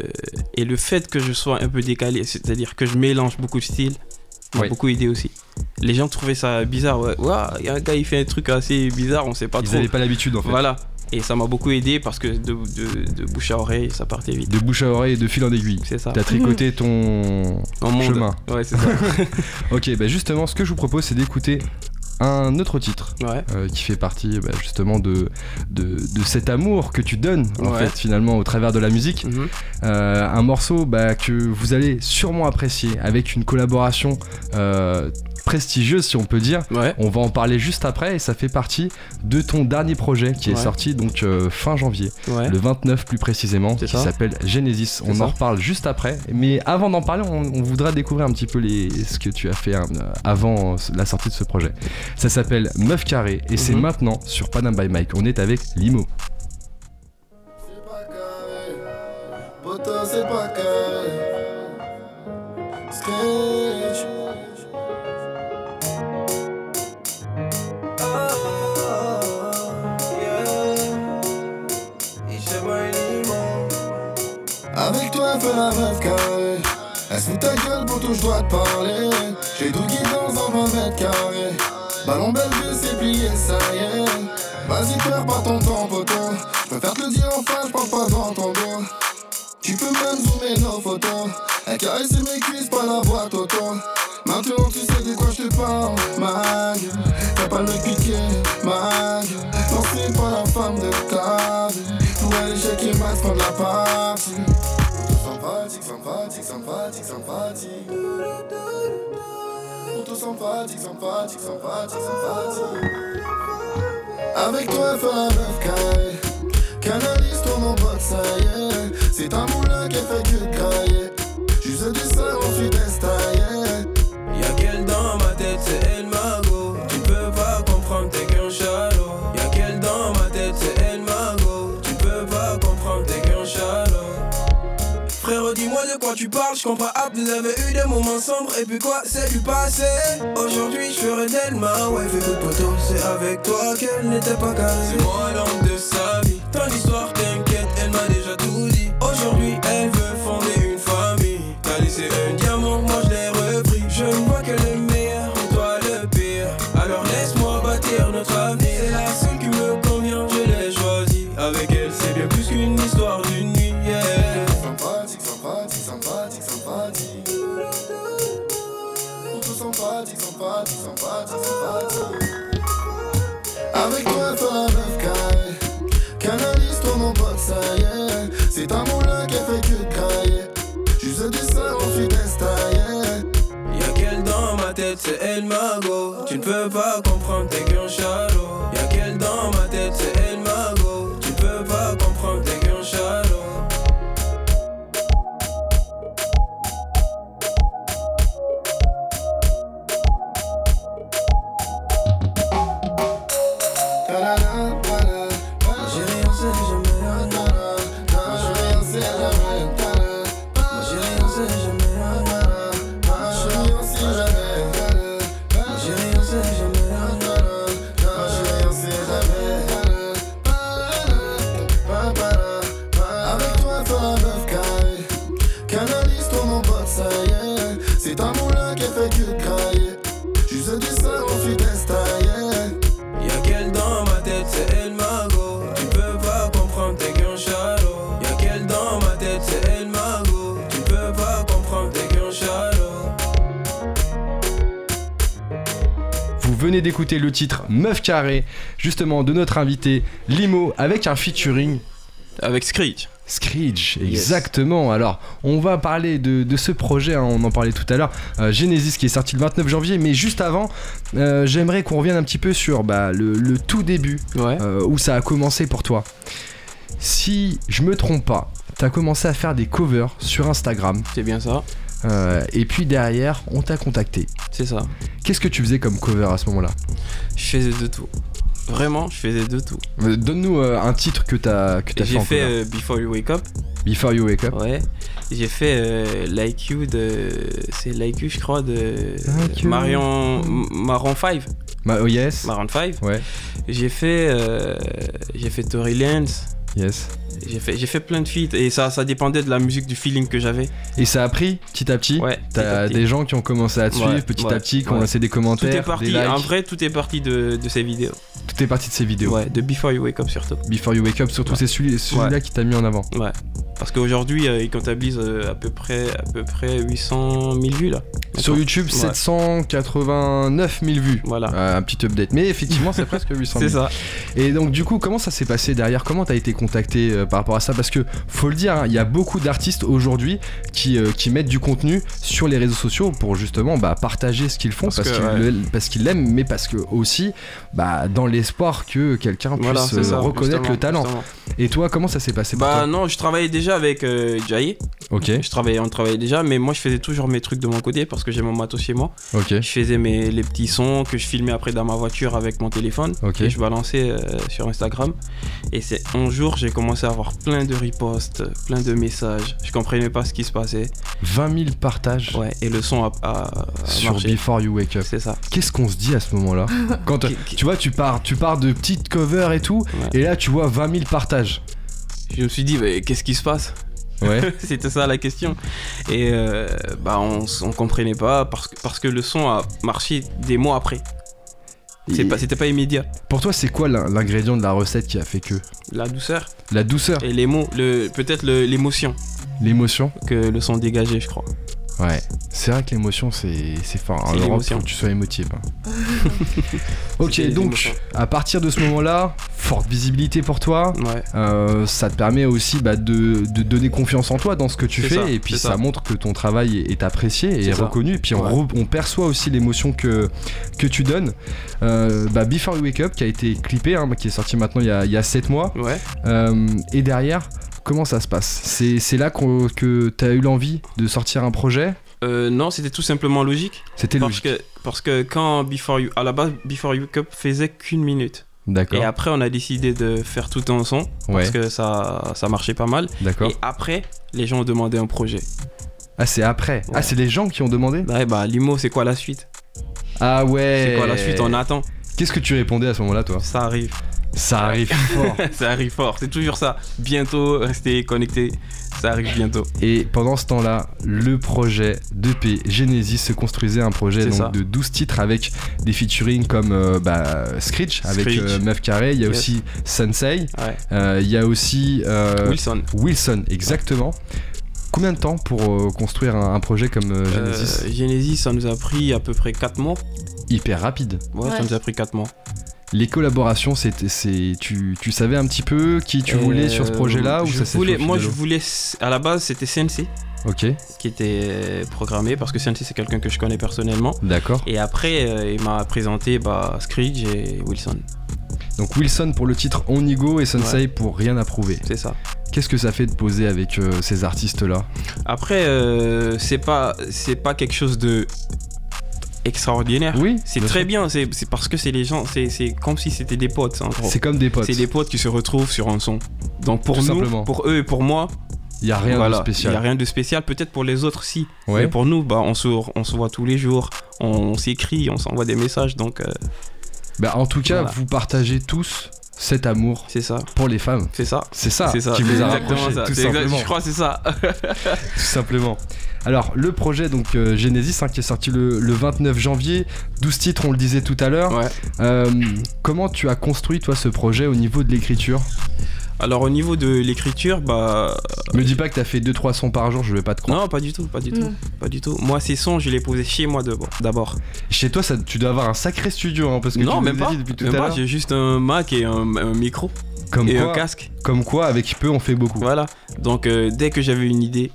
S6: et le fait que je sois un peu décalé, c'est-à-dire que je mélange beaucoup de styles, m'a beaucoup aidé aussi. Les gens trouvaient ça bizarre. Ouais, il y a un gars, il fait un truc assez bizarre, on sait pas
S2: Ils
S6: trop.
S2: n'avaient pas l'habitude en fait.
S6: Voilà. Et ça m'a beaucoup aidé parce que de, de- de bouche à oreille, ça partait vite.
S2: De bouche à oreille et de fil en aiguille.
S6: C'est ça.
S2: T'as tricoté ton
S6: monde.
S2: chemin.
S6: Ouais, c'est ça.
S2: Ok, bah justement, ce que je vous propose, c'est d'écouter un autre titre
S6: Ouais.
S2: euh, qui fait partie bah, justement de, de, de cet amour que tu donnes en
S6: Ouais.
S2: fait finalement au travers de la musique.
S6: Mhm.
S2: Euh, un morceau bah, que vous allez sûrement apprécier avec une collaboration euh, prestigieuse si on peut dire.
S6: Ouais.
S2: On va en parler juste après et ça fait partie de ton dernier projet qui est sorti donc euh, fin janvier,
S6: Ouais.
S2: le 29 plus précisément, qui s'appelle Genesis. On en reparle juste après, mais avant d'en parler, on, on voudra découvrir un petit peu les, ce que tu as fait hein, avant euh, la sortie de ce projet. Ça s'appelle Meuf Carré et c'est
S6: Mhm.
S2: maintenant sur Panam by Mike. On est avec Limo.
S7: C'est pas carré, Avec toi, elle ta gueule, poteau, je dois te parler. J'ai tout guide dans un 20 mètres carrés. Ballon belge, c'est plié, ça y est. Vas-y, perds pas ton temps, poteau. Je préfère te le dire enfin, je parle pas dans ton dos. Tu peux même zoomer nos photos. Elle caresse mes cuisses, pas la boîte auto. Maintenant tu sais de quoi je te parle, ma gueule. T'as pas le piqué, ma gueule. Non, c'est pas la femme de ta vie. Pour aller checker max, prendre la partie. Sympathique, sympathique, sympathique, sympathique. Plutôt sympathique, sympathique, sympathique, sympathique. Avec toi, elle fait la meuf carrée. Canalise ton mon pote, ça y est. C'est un moulin qui fait que de. Juste du seul, on suit
S5: tu parles, je comprends pas. Vous avez eu des moments sombres et puis quoi, c'est du passé. Aujourd'hui, je ferai d'elle ma wife. Écoute, poteau, c'est avec toi qu'elle n'était pas carrée. C'est moi l'homme de sa vie. Ton histoire
S7: est.
S2: D'écouter le titre Meuf Carré, justement de notre invité Limo, avec un featuring
S6: Avec Screech.
S2: Screech, exactement. Alors, on va parler de, de ce projet, hein, on en parlait tout à l'heure, euh, Genesis qui est sorti le 29 janvier, mais juste avant, euh, j'aimerais qu'on revienne un petit peu sur bah, le, le tout début,
S6: Ouais.
S2: euh, où ça a commencé pour toi. Si je me trompe pas, t'as commencé à faire des covers sur Instagram,
S6: C'est bien ça.
S2: Euh, et puis derrière, on t'a contacté.
S6: C'est ça.
S2: Qu'est-ce que tu faisais comme cover à ce moment-là?
S6: Je faisais de tout. Vraiment, je faisais de tout.
S2: Euh, Donne-nous euh, un titre que t'as que t'as fait
S6: J'ai
S2: en
S6: fait Before You Wake Up.
S2: Before You Wake Up.
S6: Ouais. J'ai fait Like You de. C'est Like You, je crois, de.
S2: Like.
S6: Marion. Maron 5.
S2: Ma- oh yes.
S6: Maroon 5.
S2: Ouais.
S6: J'ai fait. j'ai fait Tory Lanez.
S2: Yes.
S6: J'ai fait, j'ai fait plein de feats et ça, ça dépendait de la musique, du feeling que j'avais.
S2: Et ça a pris petit à petit.
S6: Ouais.
S2: T'as
S6: petit
S2: des gens qui ont commencé à te suivre
S6: Ouais,
S2: petit
S6: ouais,
S2: à petit, qui ont laissé des
S6: Tout
S2: commentaires,
S6: est parti.
S2: des likes.
S6: En vrai, tout est parti de, de ces vidéos.
S2: Tout est parti de ces vidéos.
S6: Ouais, de Before You Wake Up surtout.
S2: Before You Wake Up, surtout c'est celui- celui-là qui t'a mis en avant.
S6: Ouais. Parce qu'aujourd'hui, euh, ils comptabilisent euh, à peu près, à peu près 800 000 vues là.
S2: Sur YouTube,
S6: Ouais.
S2: 789 000 vues.
S6: Voilà.
S2: Euh, un petit update. Mais effectivement, c'est presque 800
S6: C'est
S2: 000.
S6: ça.
S2: Et donc, du coup, comment ça s'est passé derrière? Comment t'as été contacté euh, par rapport à ça? Parce que, faut le dire, hein, il y a beaucoup d'artistes aujourd'hui qui, euh, qui mettent du contenu sur les réseaux sociaux pour justement bah, partager ce qu'ils font
S6: Parce
S2: parce, qu'ils
S6: ouais.
S2: le- l'aiment, mais parce que aussi bah, dans l'espoir que quelqu'un puisse
S6: Voilà, c'est ça.
S2: reconnaître le talent.
S6: justement.
S2: Et toi, comment ça s'est passé
S6: Bah non, je travaillais déjà avec Jai.
S2: Ok,
S6: Je travaillais, on travaillait déjà, mais moi je faisais toujours mes trucs de mon côté parce que j'ai mon matos chez moi.
S2: ok,
S6: Je faisais mes, les petits sons que je filmais après dans ma voiture avec mon téléphone.
S2: ok.
S6: Et je balançais euh, sur Instagram. Et c'est un jour, j'ai commencé à avoir plein de reposts, plein de messages. Je comprenais pas ce qui se passait.
S2: 20 000 partages
S6: Ouais, et le son a, a- a
S2: sur
S6: marché.
S2: Before You Wake Up.
S6: C'est ça.
S2: Qu'est-ce qu'on se dit à ce moment-là Quand tu vois, tu pars, tu pars de petites covers et tout,
S6: Ouais.
S2: et là tu vois 20 000 partages.
S6: Je me suis dit, mais qu'est-ce qui se passe?
S2: Ouais.
S6: C'était ça la question. Et euh, bah on, on comprenait pas parce que, parce que le son a marché des mois après.
S2: Et
S6: pas- C'était pas immédiat.
S2: Pour toi, c'est quoi l'in- l'ingrédient de la recette qui a fait que
S6: La douceur
S2: La douceur,
S6: et les mots, le, peut-être le- l'émotion
S2: l'émotion.
S6: que le son dégageait, je crois.
S2: Ouais. C'est vrai que l'émotion, c'est c'est fort. En Europe, faut que tu sois émotif. hein. ok, donc à partir de ce moment-là, forte visibilité pour toi.
S6: Ouais.
S2: Euh, ça te permet aussi bah, de, de donner confiance en toi dans ce que tu fais
S6: ça,
S2: et puis ça.
S6: ça.
S2: montre que ton travail est, apprécié et
S6: ça.
S2: reconnu et puis on, re- on perçoit aussi l'émotion que, que tu donnes. Euh, bah, Before You Wake Up qui a été clippé, hein, qui est sorti maintenant il y a, il y a 7 mois
S6: Ouais.
S2: Euh, et derrière comment ça se passe C'est c'est là qu'on- que tu as eu l'envie de sortir un projet
S6: Euh, non, c'était tout simplement logique.
S2: C'était
S6: Parce
S2: logique.
S6: que, parce que quand Before You, à la base, Before You Cup faisait qu'une minute. Et
S2: D'accord.
S6: après, on a décidé de faire tout un son
S2: Ouais,
S6: parce que ça, ça marchait pas mal.
S2: d'accord.
S6: Et après, les gens ont demandé un projet.
S2: Ah, c'est après. Ah, c'est les gens qui ont demandé?
S6: Ouais, bah, Limo, c'est quoi la suite?
S2: Ah ouais.
S6: C'est quoi la suite? On attend.
S2: Qu'est-ce que tu répondais à ce moment-là, toi?
S6: Ça arrive.
S2: Ça arrive fort.
S6: ça arrive fort. C'est toujours ça. Bientôt, restez connectés. Ça arrive bientôt.
S2: Et pendant ce temps-là, le projet d'EP Genesis se construisait un projet
S6: C'est
S2: donc,
S6: ça.
S2: de 12 titres avec des featuring comme euh, bah, Screech avec
S6: Screech.
S2: euh, Meuf Carré, il y a
S6: Yes.
S2: aussi Sensei,
S6: Ouais.
S2: euh, il y a aussi euh,
S6: Wilson.
S2: Wilson, exactement. Combien de temps pour euh, construire un, un projet comme euh, Genesis
S6: Euh, Genesis, ça nous a pris à peu près 4 mois.
S2: Hyper rapide.
S6: Ouais,
S4: Ouais.
S6: ça nous a pris 4 mois.
S2: Les collaborations, c'était, c'est, tu, tu savais un petit peu qui tu voulais sur ce
S6: Euh,
S2: projet-là ou ça
S6: voulais, Moi, je voulais. À la base, c'était Sensei
S2: Ok,
S6: qui était programmé parce que Sensei, c'est quelqu'un que je connais personnellement.
S2: d'accord.
S6: Et après, euh, il m'a présenté bah, Screech et Wilson.
S2: Donc Wilson pour le titre On Y Go et Sensei pour Rien à prouver.
S6: C'est ça.
S2: Qu'est-ce que ça fait de poser avec euh, ces artistes-là?
S6: Après, euh, c'est pas, c'est pas quelque chose de extraordinaire.
S2: Oui,
S6: C'est très
S2: sûr.
S6: bien, c'est parce que c'est les gens, c'est comme si c'était des potes.
S2: C'est comme des potes.
S6: C'est des potes qui se retrouvent sur un son. Donc pour
S2: Tout
S6: nous,
S2: simplement.
S6: pour eux et pour moi,
S2: Il y a rien de spécial.
S6: Il a rien de spécial. Peut-être pour les autres, si.
S2: Ouais.
S6: Mais pour nous, bah, on se, on se voit tous les jours, on, s'écrit, on s'envoie des messages. Donc euh,
S2: Bah, en tout cas,
S6: Voilà.
S2: vous partagez tous cet amour
S6: c'est ça,
S2: pour les femmes.
S6: c'est ça.
S2: C'est ça,
S6: c'est ça.
S2: qui vous a tout simplement.
S6: Je crois que c'est ça.
S2: Tout simplement. Alors, le projet donc euh, Genesis hein, qui est sorti le, le 29 janvier, 12 titres, on le disait tout à l'heure.
S6: Ouais.
S2: Euh, comment tu as construit toi ce projet au niveau de l'écriture?
S6: Alors au niveau de l'écriture, bah
S2: Me dis pas que t'as fait 2-3 sons par jour, je vais pas te croire.
S6: non, pas du tout, pas du tout, pas du tout. Moi, ces sons, je les posais chez moi d'abord- d'abord.
S2: Chez toi, ça, tu dois avoir un sacré studio hein, parce que
S6: Non,
S2: tu
S6: même pas.
S2: dit depuis tout
S6: Même
S2: à
S6: pas.
S2: l'heure.
S6: J'ai juste un Mac et un, un micro
S2: Comme,
S6: et un
S2: quoi,
S6: casque.
S2: comme quoi, avec peu, on fait beaucoup.
S6: Voilà. Donc euh, dès que j'avais une idée,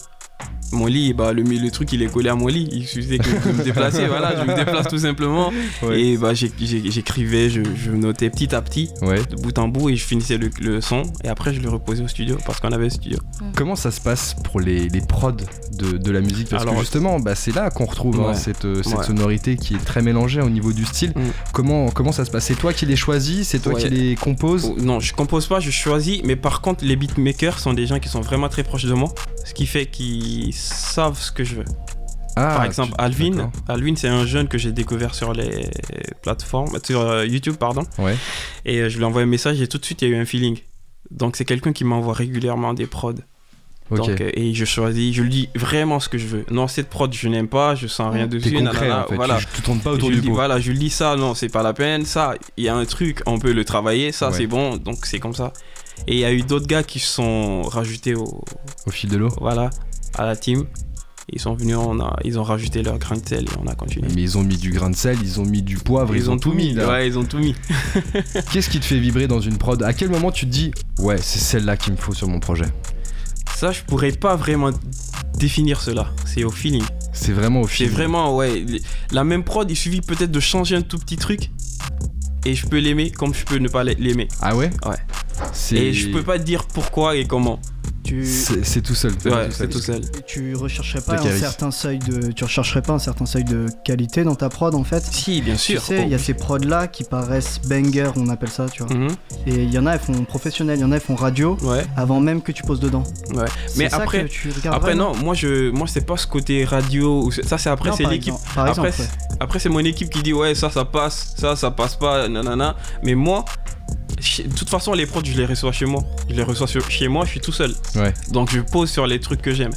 S6: mon lit, bah le, le truc il est collé à mon lit. Il suffisait que de me déplacer. voilà, je me déplace tout simplement.
S2: Ouais.
S6: Et bah j'écrivais, je, je notais petit à petit,
S2: Ouais.
S6: de bout en bout, et je finissais le, le son. Et après je le reposais au studio parce qu'on avait un studio.
S2: Comment ça se passe pour les, les prods de, de la musique? Parce que
S6: Alors-
S2: justement, bah, c'est là qu'on retrouve hein, cette, euh, cette
S6: Ouais.
S2: sonorité qui est très mélangée au niveau du style.
S6: Mm.
S2: Comment, comment ça se passe? C'est toi qui les choisis? C'est toi
S6: Ouais.
S2: qui les composes?
S6: Oh, Non, je compose pas, je choisis, mais par contre, les beatmakers sont des gens qui sont vraiment très proches de moi, ce qui fait qu'ils savent ce que je veux.
S2: Ah,
S6: par exemple,
S2: tu-
S6: Alvin. Alvin, c'est un jeune que j'ai découvert sur les plateformes, sur euh, YouTube, pardon,
S2: Ouais.
S6: et euh, je lui ai envoyé un message et tout de suite, il y a eu un feeling. Donc, c'est quelqu'un qui m'envoie régulièrement des prods.
S2: Ok.
S6: Donc, euh, et je choisis, je lui dis vraiment ce que je veux. Non, cette prod, je n'aime pas, je sens rien dessus.
S2: concret
S6: nanana,
S2: en fait.
S6: Voilà.
S2: Tu, tu tournes pas
S6: Je
S2: autour
S6: lui
S2: du
S6: dis,
S2: pot.
S6: voilà, je lui dis ça, non, c'est pas la peine. Ça, il y a un truc, on peut le travailler. Ça,
S2: Ouais.
S6: c'est bon. Donc, c'est comme ça. Et il y a eu d'autres gars qui se sont rajoutés au,
S2: Au fil de l'eau.
S6: voilà, à la team. Ils sont venus, on a, ils ont rajouté leur grain de sel et on a continué.
S2: Mais ils ont mis du grain de sel, ils ont mis du poivre, ils, ont, tout mis. là.
S6: Ouais, ils ont tout mis.
S2: Qu'est-ce qui te fait vibrer dans une prod? À quel moment tu te dis ouais, c'est celle-là qu'il me faut sur mon projet?
S6: Ça, je pourrais pas vraiment définir cela. C'est au feeling.
S2: C'est vraiment au
S6: C'est
S2: fil.
S6: vraiment, ouais. La même prod, il suffit peut-être de changer un tout petit truc. Et je peux l'aimer comme je peux ne pas l'aimer.
S2: Ah ouais?
S6: Ouais.
S2: C'est...
S6: Et je peux pas te dire pourquoi et comment.
S3: Tu,
S2: C'est tout seul.
S6: Ouais, c'est tout seul.
S3: tu rechercherais pas un certain seuil de, tu rechercherais pas un certain seuil de qualité dans ta prod en fait?
S6: Si, bien sûr.
S3: Tu sais, il y a ces prods là qui paraissent banger, on appelle ça, tu vois.
S6: Mhm.
S3: Et il y en a, elles font professionnel, il y en a, elles font radio
S6: Ouais,
S3: avant même que tu poses dedans.
S6: ouais. Mais
S3: ça
S6: après,
S3: que tu regardes
S6: après non, moi je, moi c'est pas ce côté radio. ou Ça c'est après c'est l'équipe. Après,
S3: ouais.
S6: après c'est mon équipe qui dit ouais ça ça passe, ça ça passe pas, nanana. Mais moi, de toute façon les prods je les reçois chez moi. Je les reçois sur- chez moi, je suis tout seul.
S2: Ouais.
S6: Donc je pose sur les trucs que j'aime.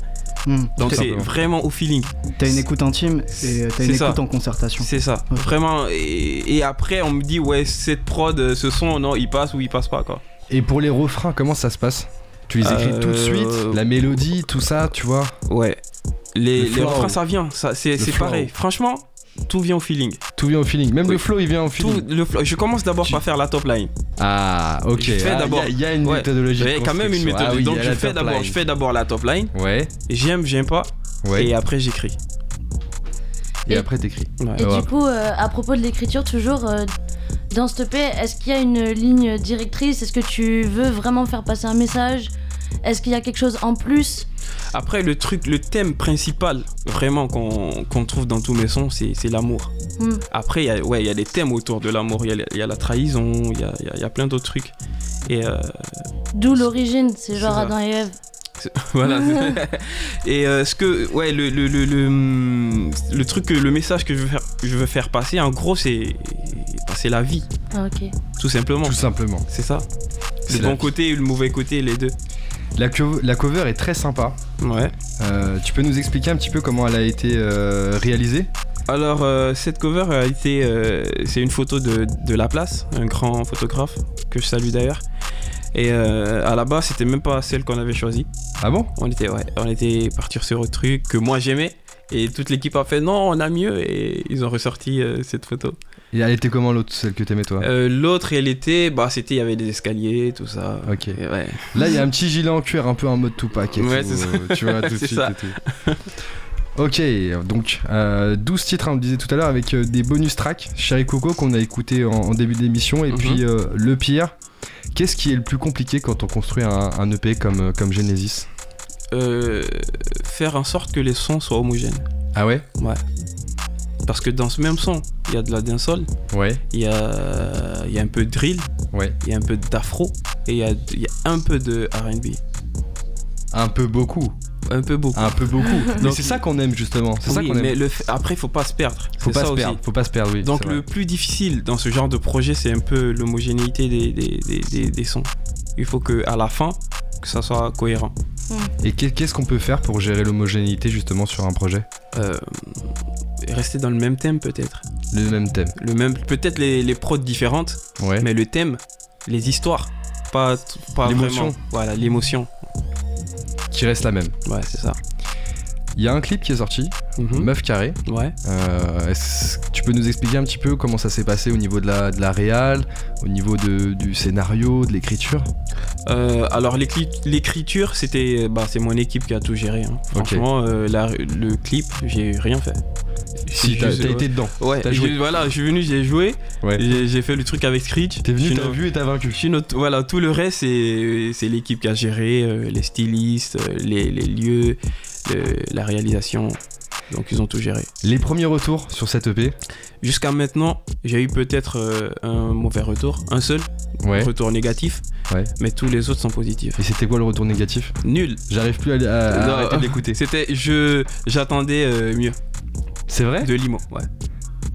S3: Hmm.
S6: Donc c'est vraiment au feeling.
S3: T'as une écoute intime et t'as une
S6: ça.
S3: écoute en concertation.
S6: C'est ça. Vraiment. Et, et après on me dit ouais cette prod, euh, ce son non il passe ou il passe pas quoi.
S2: Et pour les refrains, comment ça se passe? Tu les écris tout de
S6: Euh,
S2: suite La mélodie, tout ça, tu vois?
S6: Ouais. Les,
S2: Le
S6: les refrains, ça vient. Ça, c'est pareil. Franchement, tout vient au feeling.
S2: Tout vient au feeling. Même
S6: Oui.
S2: le flow, il vient au
S6: Tout,
S2: feeling.
S6: le flow- je commence d'abord
S2: Tu-
S6: par faire la top line.
S2: Ah, ok.
S6: Je fais
S2: Ah,
S6: d'abord-
S2: Il y, a- il y a une
S6: Ouais.
S2: méthodologie. de
S6: J'ai quand même une.
S2: Ah oui,
S6: Donc
S2: il y a
S6: je fais d'abord,
S2: line.
S6: je fais d'abord la top line.
S2: Ouais,
S6: J'aime, j'aime pas.
S2: ouais.
S6: Et après j'écris.
S4: Et-
S2: après, t'écris.
S6: Ouais.
S4: Et
S2: Ouais.
S4: du coup, euh, à propos de l'écriture, toujours euh, dans ce est-ce qu'il y a une ligne directrice? Est-ce que tu veux vraiment faire passer un message? Est-ce qu'il y a quelque chose en plus
S6: Après le truc, le thème principal vraiment qu'on qu'on trouve dans tous mes sons, c'est l'amour.
S4: Hmm.
S6: Après, il y a- ouais, il y a des thèmes autour de l'amour. Il y, a- il y a la trahison, il y a, il y a- il y a plein d'autres trucs. Et euh,
S4: D'où l'origine, c'est genre. Adam et Ève.
S6: voilà. et euh, ce que, ouais, le, le, le, le, le truc, le message que je veux faire, je veux faire passer, en gros, c'est bah, c'est la vie,
S4: Ah, ok.
S6: tout simplement.
S2: Tout simplement.
S6: C'est ça.
S2: C'est
S6: Le bon
S2: vie.
S6: côté et le mauvais côté, les deux.
S2: La, co- la cover est très sympa.
S6: Ouais.
S2: Euh, tu peux nous expliquer un petit peu comment elle a été euh, réalisée?
S6: Alors, euh, cette cover a été. c'est une photo de, de La Place, un grand photographe, que je salue d'ailleurs. Et à la base, c'était même pas celle qu'on avait choisie.
S2: Ah bon?
S6: On était, ouais, on était partir sur un truc que moi j'aimais. Et toute l'équipe a fait non, on a mieux. Et ils ont ressorti cette photo.
S2: Et elle était comment l'autre, celle que t'aimais toi?
S6: Euh, L'autre, elle était. Bah, c'était, il y avait des escaliers, tout ça.
S2: Ok.
S6: Et ouais.
S2: Là, il y a un petit gilet en cuir un peu en mode Tupac et
S6: Ouais, c'est ça.
S2: euh, Tu vois, tout de suite.
S6: ça.
S2: et tout. Ok, donc euh, 12 titres, hein, on le disait tout à l'heure, avec euh, des bonus tracks, Chéri Coco, qu'on a écouté en, en début d'émission, et
S6: Mhm.
S2: puis euh, le pire. Qu'est-ce qui est le plus compliqué quand on construit un, un EP comme, euh, comme Genesis?
S6: Euh, faire en sorte que les sons soient homogènes.
S2: Ah ouais
S6: Parce que dans ce même son, il y a de la dancehall,
S2: Ouais,
S6: il y a, il y a un peu de drill,
S2: ouais.
S6: il y a un peu d'afro et il y a, il y a un peu de RB.
S2: Un peu beaucoup.
S6: Un peu beaucoup.
S2: Un peu beaucoup.
S6: Donc-
S2: c'est ça qu'on aime justement. C'est ça qu'on aime.
S6: mais le après, il faut pas se perdre.
S2: faut pas
S6: ça
S2: se
S6: aussi.
S2: perdre. Faut pas se perdre, oui.
S6: Donc le
S2: vrai.
S6: plus difficile dans ce genre de projet, c'est un peu l'homogénéité des, des, des, des- des sons. Il faut que à la fin, que ça soit cohérent.
S2: Et qu'est- qu'est-ce qu'on peut faire pour gérer l'homogénéité justement sur un projet?
S6: Euh, rester dans le même thème peut-être.
S2: Le même thème.
S6: Le même, peut-être les, les prods différentes,
S2: Ouais.
S6: mais le thème, les histoires, pas, pas
S2: L'émotion.
S6: Voilà, l'émotion.
S2: Qui reste la même.
S6: Ouais, c'est ça.
S2: Il y a un clip qui est sorti,
S6: Mhm.
S2: Meuf Carré.
S6: Ouais.
S2: Euh, est-ce que tu peux nous expliquer un petit peu comment ça s'est passé au niveau de la, de la réal, au niveau de- du scénario, de l'écriture?
S6: Euh, alors l'écri- l'écriture, c'était, bah, c'est mon équipe qui a tout géré. hein. Franchement, euh, la- le clip, j'ai rien fait.
S2: Si, t'as été dedans.
S6: Ouais,
S2: t'as joué.
S6: voilà, je suis venu, j'ai joué,
S2: Ouais.
S6: j'ai fait le truc avec Screech.
S2: T'es venu, t'as vu et t'as vaincu.
S6: notre- voilà, tout le reste, c'est l'équipe qui a géré, euh, les stylistes, euh, les, les lieux, le- la réalisation. Donc ils ont tout géré.
S2: Les premiers retours sur cette EP
S6: Jusqu'à maintenant, j'ai eu peut-être euh, un mauvais retour, un seul
S2: Ouais.
S6: retour négatif,
S2: Ouais.
S6: mais tous les autres sont positifs.
S2: Et c'était quoi le retour négatif?
S6: Nul.
S2: J'arrive plus à, à- à
S6: Non,
S2: arrêter d'écouter.
S6: C'était, je, j'attendais euh, mieux
S2: C'est vrai
S6: de Limo. Ouais.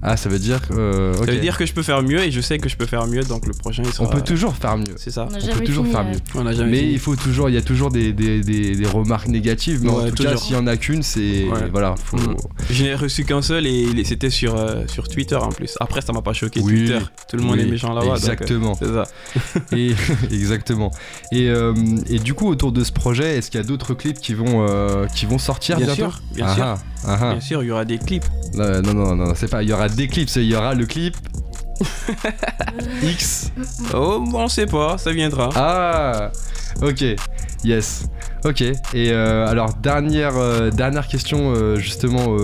S2: Ah, ça veut dire. euh.
S6: Ça veut dire que je peux faire mieux et je sais que je peux faire mieux, donc le prochain il sera.
S2: On peut toujours faire mieux.
S6: C'est ça.
S4: On
S2: peut toujours
S4: fini,
S2: faire mieux.
S6: On a jamais
S2: Mais
S6: fini.
S2: il faut toujours, il y a toujours des, des, des- des remarques négatives, mais en
S6: Ouais,
S2: tout cas, s'il y en a qu'une, c'est
S6: Ouais.
S2: voilà, faut.
S6: Mhm. Je n'ai reçu qu'un seul et c'était sur, euh, sur Twitter en plus. Après, ça m'a pas choqué
S2: Oui,
S6: Twitter. Tout le monde
S2: oui,
S6: est méchant là-bas.
S2: Exactement.
S6: C'est ça.
S2: Et exactement. Et, euh, et du coup, autour de ce projet, est-ce qu'il y a d'autres clips qui vont euh, qui vont sortir
S6: Bien
S2: bientôt
S6: sûr, bien
S2: Ah
S6: sûr.
S2: ah, ah ah.
S6: Bien sûr, il y aura des clips.
S2: Non, non, non, non, c'est pas. Il y aura des clips, il y aura le clip X.
S6: Oh, bon, on sait pas, ça viendra.
S2: Ah, ok, yes, ok. Et euh, alors dernière euh, dernière question euh, justement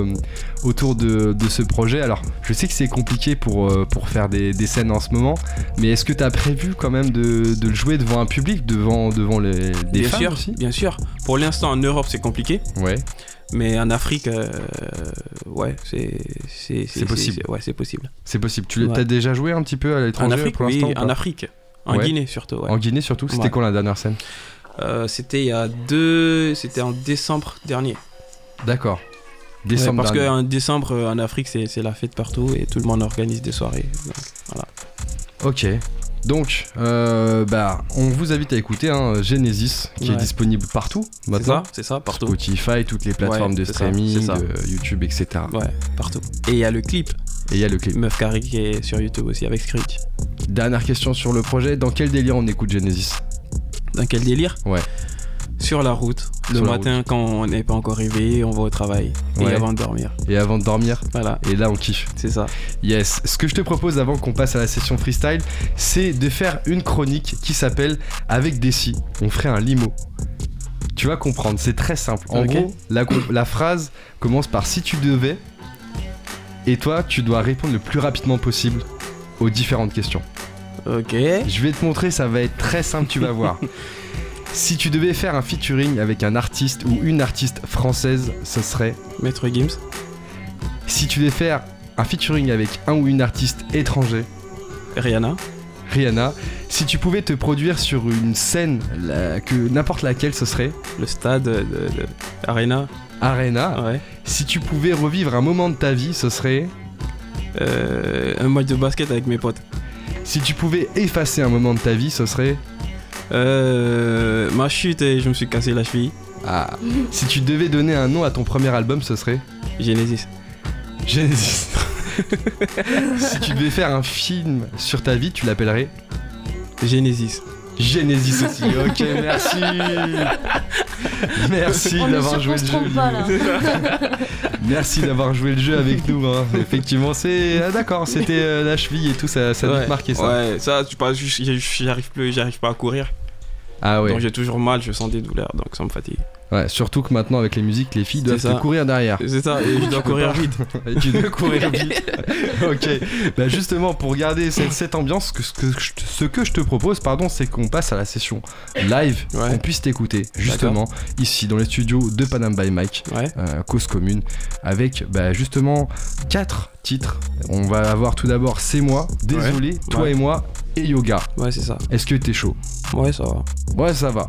S2: autour de, de ce projet. Alors je sais que c'est compliqué pour pour faire des, des scènes en ce moment, mais est-ce que tu as prévu quand même de, de le jouer devant un public, devant devant les des
S6: bien
S2: fans
S6: sûr,
S2: aussi?
S6: bien sûr. Pour l'instant, en Europe, c'est compliqué.
S2: Ouais.
S6: Mais en Afrique, euh, ouais, c'est
S2: possible.
S6: Ouais, c'est possible.
S2: C'est possible. Tu
S6: Ouais.
S2: as déjà joué un petit peu à
S6: En
S2: l'étranger
S6: Afrique,
S2: pour
S6: oui, en Afrique. En
S2: Ouais.
S6: Guinée surtout, ouais.
S2: En Guinée surtout. C'était quand la dernière scène
S6: Euh, c'était il y a deux. C'était en décembre dernier.
S2: D'accord. Décembre
S6: parce qu'en décembre, euh, en Afrique, c'est la fête partout et tout le monde organise des soirées. Donc,
S2: Ok. Donc, euh, bah, on vous invite à écouter hein, Genesis, qui est disponible partout
S6: C'est
S2: maintenant.
S6: ça, c'est ça, partout.
S2: Spotify, toutes les plateformes
S6: Ouais,
S2: de
S6: ça,
S2: streaming,
S6: ça.
S2: YouTube, etc.
S6: Ouais, partout. Et il y a le clip,
S2: Et il y a le clip.
S6: Meuf Carré, qui est sur YouTube aussi avec Screech.
S2: Dernière question sur le projet. Dans quel délire on écoute Genesis?
S6: Dans quel délire?
S2: Ouais.
S6: Sur la route,
S5: Le
S2: sur
S5: matin, quand on n'est pas encore réveillé, on va au travail.
S2: Ouais.
S5: Et avant de dormir.
S2: Et avant de dormir,
S5: Voilà,
S2: et là on kiffe.
S5: c'est ça.
S2: Yes. Ce que je te propose avant qu'on passe à la session freestyle, c'est de faire une chronique qui s'appelle Avec des si, on ferait un limo. Tu vas comprendre, c'est très simple. En gros, la phrase commence par si tu devais, et toi, tu dois répondre le plus rapidement possible aux différentes questions.
S5: Ok.
S2: Je vais te montrer, ça va être très simple, tu vas voir. Si tu devais faire un featuring avec un artiste ou une artiste française, ce serait.
S5: Maître Gims.
S2: Si tu devais faire un featuring avec un ou une artiste étranger,
S5: Rihanna.
S2: Rihanna. Si tu pouvais te produire sur une scène, la- que n'importe laquelle, ce serait
S5: Le stade de, de Arena.
S2: Arena.
S5: Ouais.
S2: Si tu pouvais revivre un moment de ta vie, ce serait.
S5: Euh, un match de basket avec mes potes.
S2: Si tu pouvais effacer un moment de ta vie, ce serait.
S5: Euh, ma chute et je me suis cassé la cheville.
S2: Ah. Si tu devais donner un nom à ton premier album, ce serait.
S5: Genesis.
S2: Genesis. si tu devais faire un film sur ta vie, tu l'appellerais
S5: Genesis.
S2: Genesis aussi. Ok, merci. Merci d'avoir joué le jeu.
S4: trompe pas là.
S2: Merci d'avoir joué le jeu avec nous. hein. Effectivement, c'est ah, d'accord. C'était euh, la cheville et tout, ça, ça a dû
S5: ouais.
S2: te marquer ça.
S5: Ouais, ça, tu pas, juste- j'arrive plus, j'arrive pas à courir.
S2: Ah ouais.
S5: Donc j'ai toujours mal, je sens des douleurs, donc ça me fatigue.
S2: Ouais. Surtout que maintenant avec les musiques, les filles doivent te courir derrière.
S5: C'est ça, et je dois courir vite.
S2: Et tu dois courir vite. ok. Bah justement, pour garder cette, cette ambiance, ce que, je, te- ce que je te propose, pardon, c'est qu'on passe à la session live,
S5: Ouais.
S2: qu'on puisse t'écouter justement ici dans les studios de Panam by Mike.
S5: Ouais.
S2: euh, cause commune avec bah, justement quatre titres. On va avoir tout d'abord C'est moi, Désolé, toi et moi et Yoga.
S5: Ouais, c'est ça.
S2: Est-ce que t'es chaud
S5: Ouais, ça va.
S2: Ouais, ça va.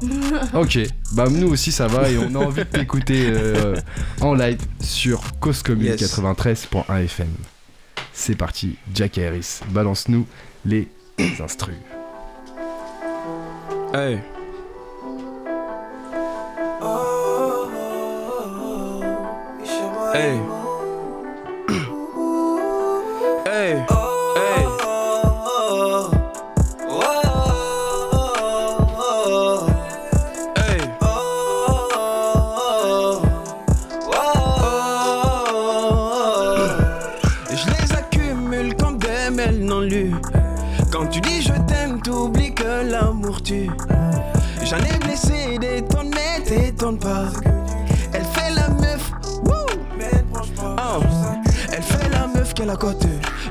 S2: ok, bah nous aussi ça va et on a envie de t'écouter euh, en live sur Cause Commune
S5: Yes.
S2: 93.1 FM. C'est parti, Jack Harris, balance-nous les instrus.
S5: Hey. Hey. hey. Hey.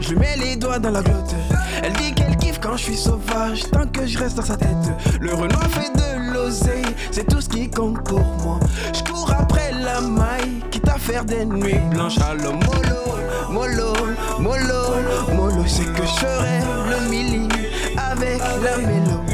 S5: Je mets les doigts dans la glotte. Elle dit qu'elle kiffe quand je suis sauvage, tant que je reste dans sa tête. Le Renoir fait de l'oseille, c'est tout ce qui compte pour moi. Je cours après la maille, quitte à faire des nuits blanches. Alors mollo, mollo, mollo, mollo, c'est que je ferai le mili avec la mélo.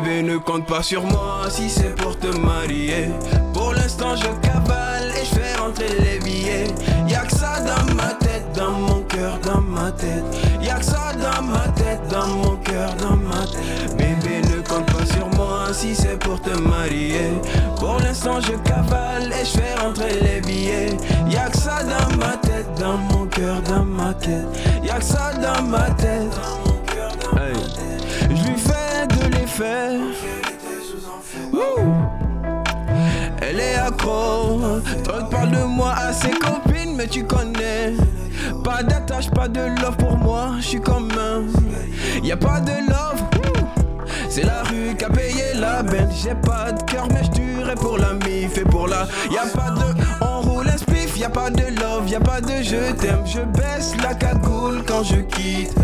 S5: Bébé ne compte pas sur moi si c'est pour te marier. Pour l'instant je cavale et je fais rentrer les billets. Y'a que ça dans ma tête, dans mon cœur, dans ma tête. Y'a que ça dans ma tête, dans mon cœur, dans ma tête. Bébé ne compte pas sur moi si c'est pour te marier. Pour l'instant je cavale et je fais rentrer les billets. Y'a que ça dans ma tête, dans mon cœur, dans ma tête. Y'a que ça dans ma tête. Hey. Elle est accro. Toi parle de moi à ses copines, mais tu connais. Pas d'attache, pas de love pour moi, je suis comme un. Y a pas de love. C'est la rue qui a payé la bête. J'ai pas de cœur, mais je pour la mif et pour la. Y a pas de. On roule un spliff, y a pas de love, y a pas de je t'aime. Je baisse la cagoule quand je quitte.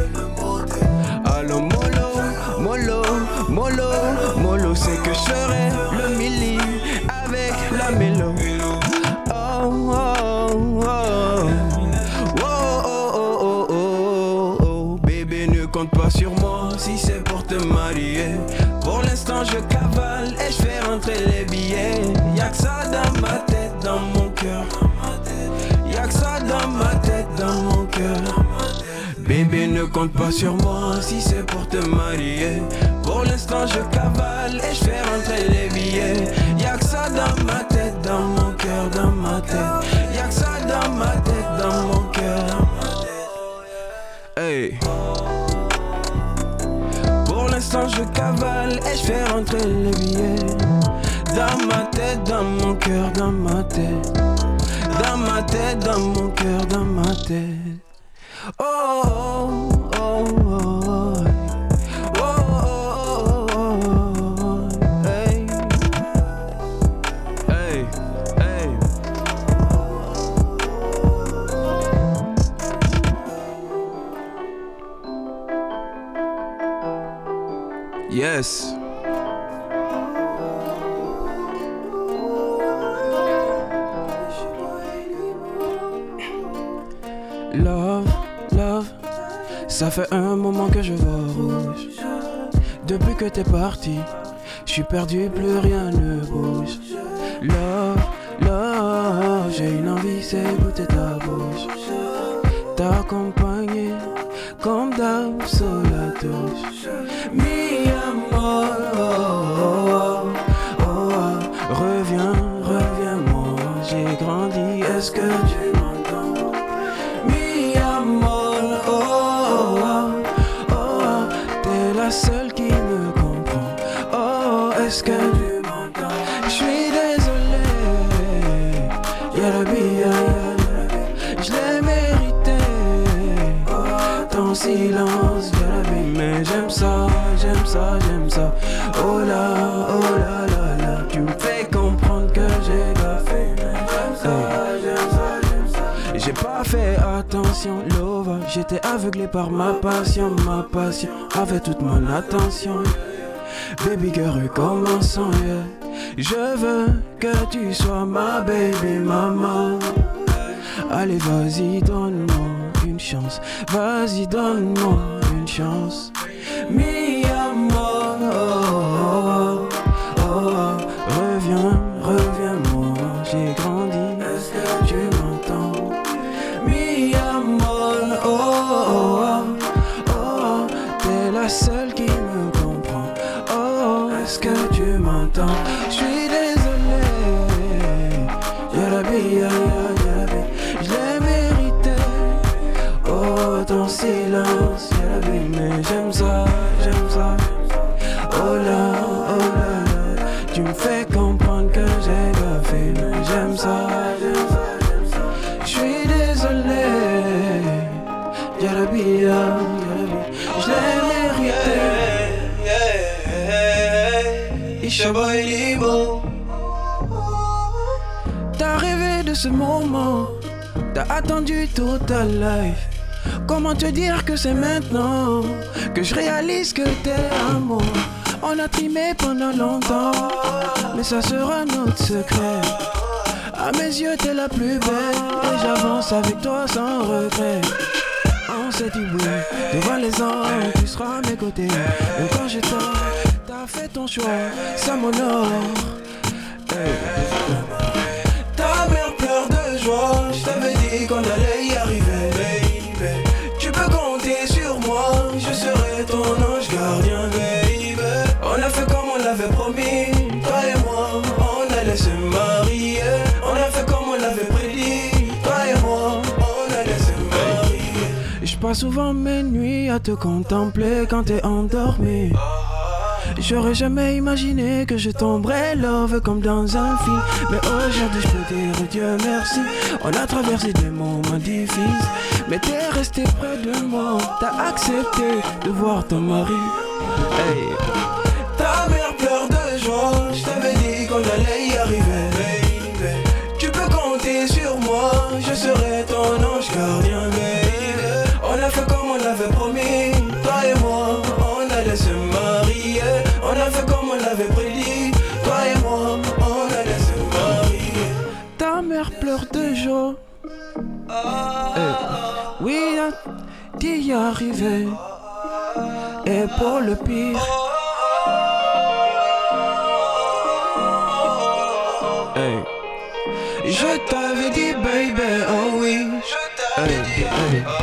S5: Allo mollo, mollo, mollo, mollo, c'est que je serai le mili avec la mélo. Oh, oh, oh. Oh, oh, oh, oh, oh, oh. Bébé ne compte pas sur moi si c'est pour te marier. Pour l'instant je cavale et je fais rentrer les billets. Y'a que ça dans ma tête, dans mon ne compte pas sur moi si c'est pour te marier. Pour l'instant, je cavale et je fais rentrer les billets. Y'a que ça dans ma tête, dans mon cœur, dans ma tête. Y'a que ça dans ma tête, dans mon cœur, dans ma tête. Hey. Pour l'instant, je cavale et je fais rentrer les billets. Dans ma tête, dans mon cœur, dans ma tête. Dans ma tête, dans mon cœur, dans ma tête. oh. oh, oh. Love, love, ça fait un moment que je vois rouge. Depuis que t'es parti, je suis perdu, plus rien ne bouge. Love, love, j'ai une envie, c'est goûter ta bouche. T'accompagner comme d'hab sous la douche. J'aime ça, j'aime ça. Oh là, oh là là là, tu me fais comprendre que j'ai gaffé. J'aime ça, j'aime ça, j'aime ça. J'ai pas fait attention, Lova. J'étais aveuglé par ma passion, ma passion avait toute mon attention. Baby girl, recommençons, yeah. Je veux que tu sois ma baby maman. Allez, vas-y, donne-moi une chance. Vas-y, donne-moi une chance. Moment, t'as attendu toute ta life. Comment te dire que c'est maintenant? Que je réalise que t'es à moi? On a trimé pendant longtemps, mais ça sera notre secret. À mes yeux, t'es la plus belle, et j'avance avec toi sans regret. On s'est dit oui, devant les hommes, tu seras à mes côtés. Et quand j'ai tort, t'as fait ton choix, ça m'honore. Qu'on allait y arriver. Baby. Tu peux compter sur moi, je serai ton ange gardien, baby. On a fait comme on l'avait promis, toi et moi, on allait se marier. On a fait comme on l'avait prédit, toi et moi, on allait se marier. Je passe souvent mes nuits à te contempler quand t'es endormi. J'aurais jamais imaginé que je tomberais love comme dans un film. Mais aujourd'hui, je peux dire Dieu merci. On a traversé des moments difficiles. Mais t'es resté près de moi. T'as accepté de voir ton mari. D'y arriver. Et pour le pire. Je t'avais dit, baby, oh oui. Hey, hey.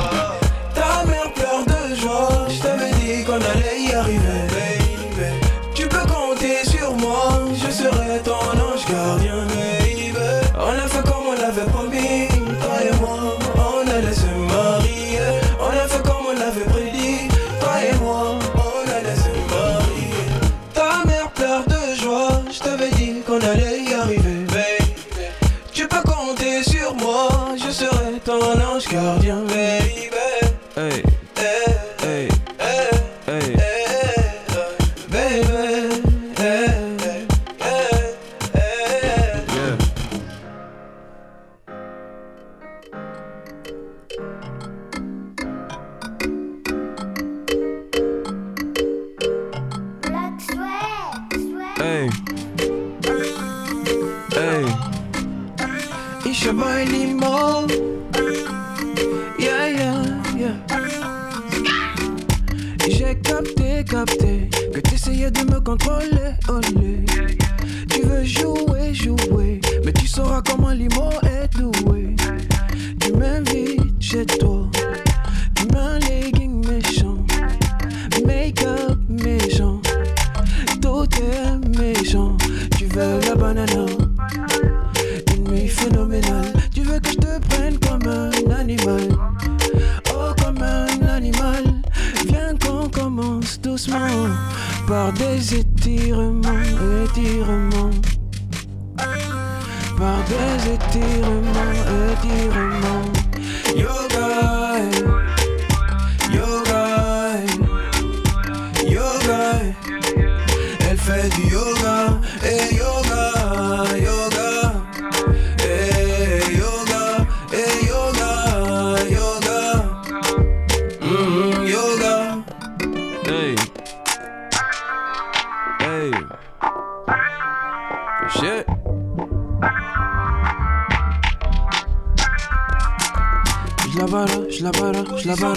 S5: Je la barre, je la barre, je la barre.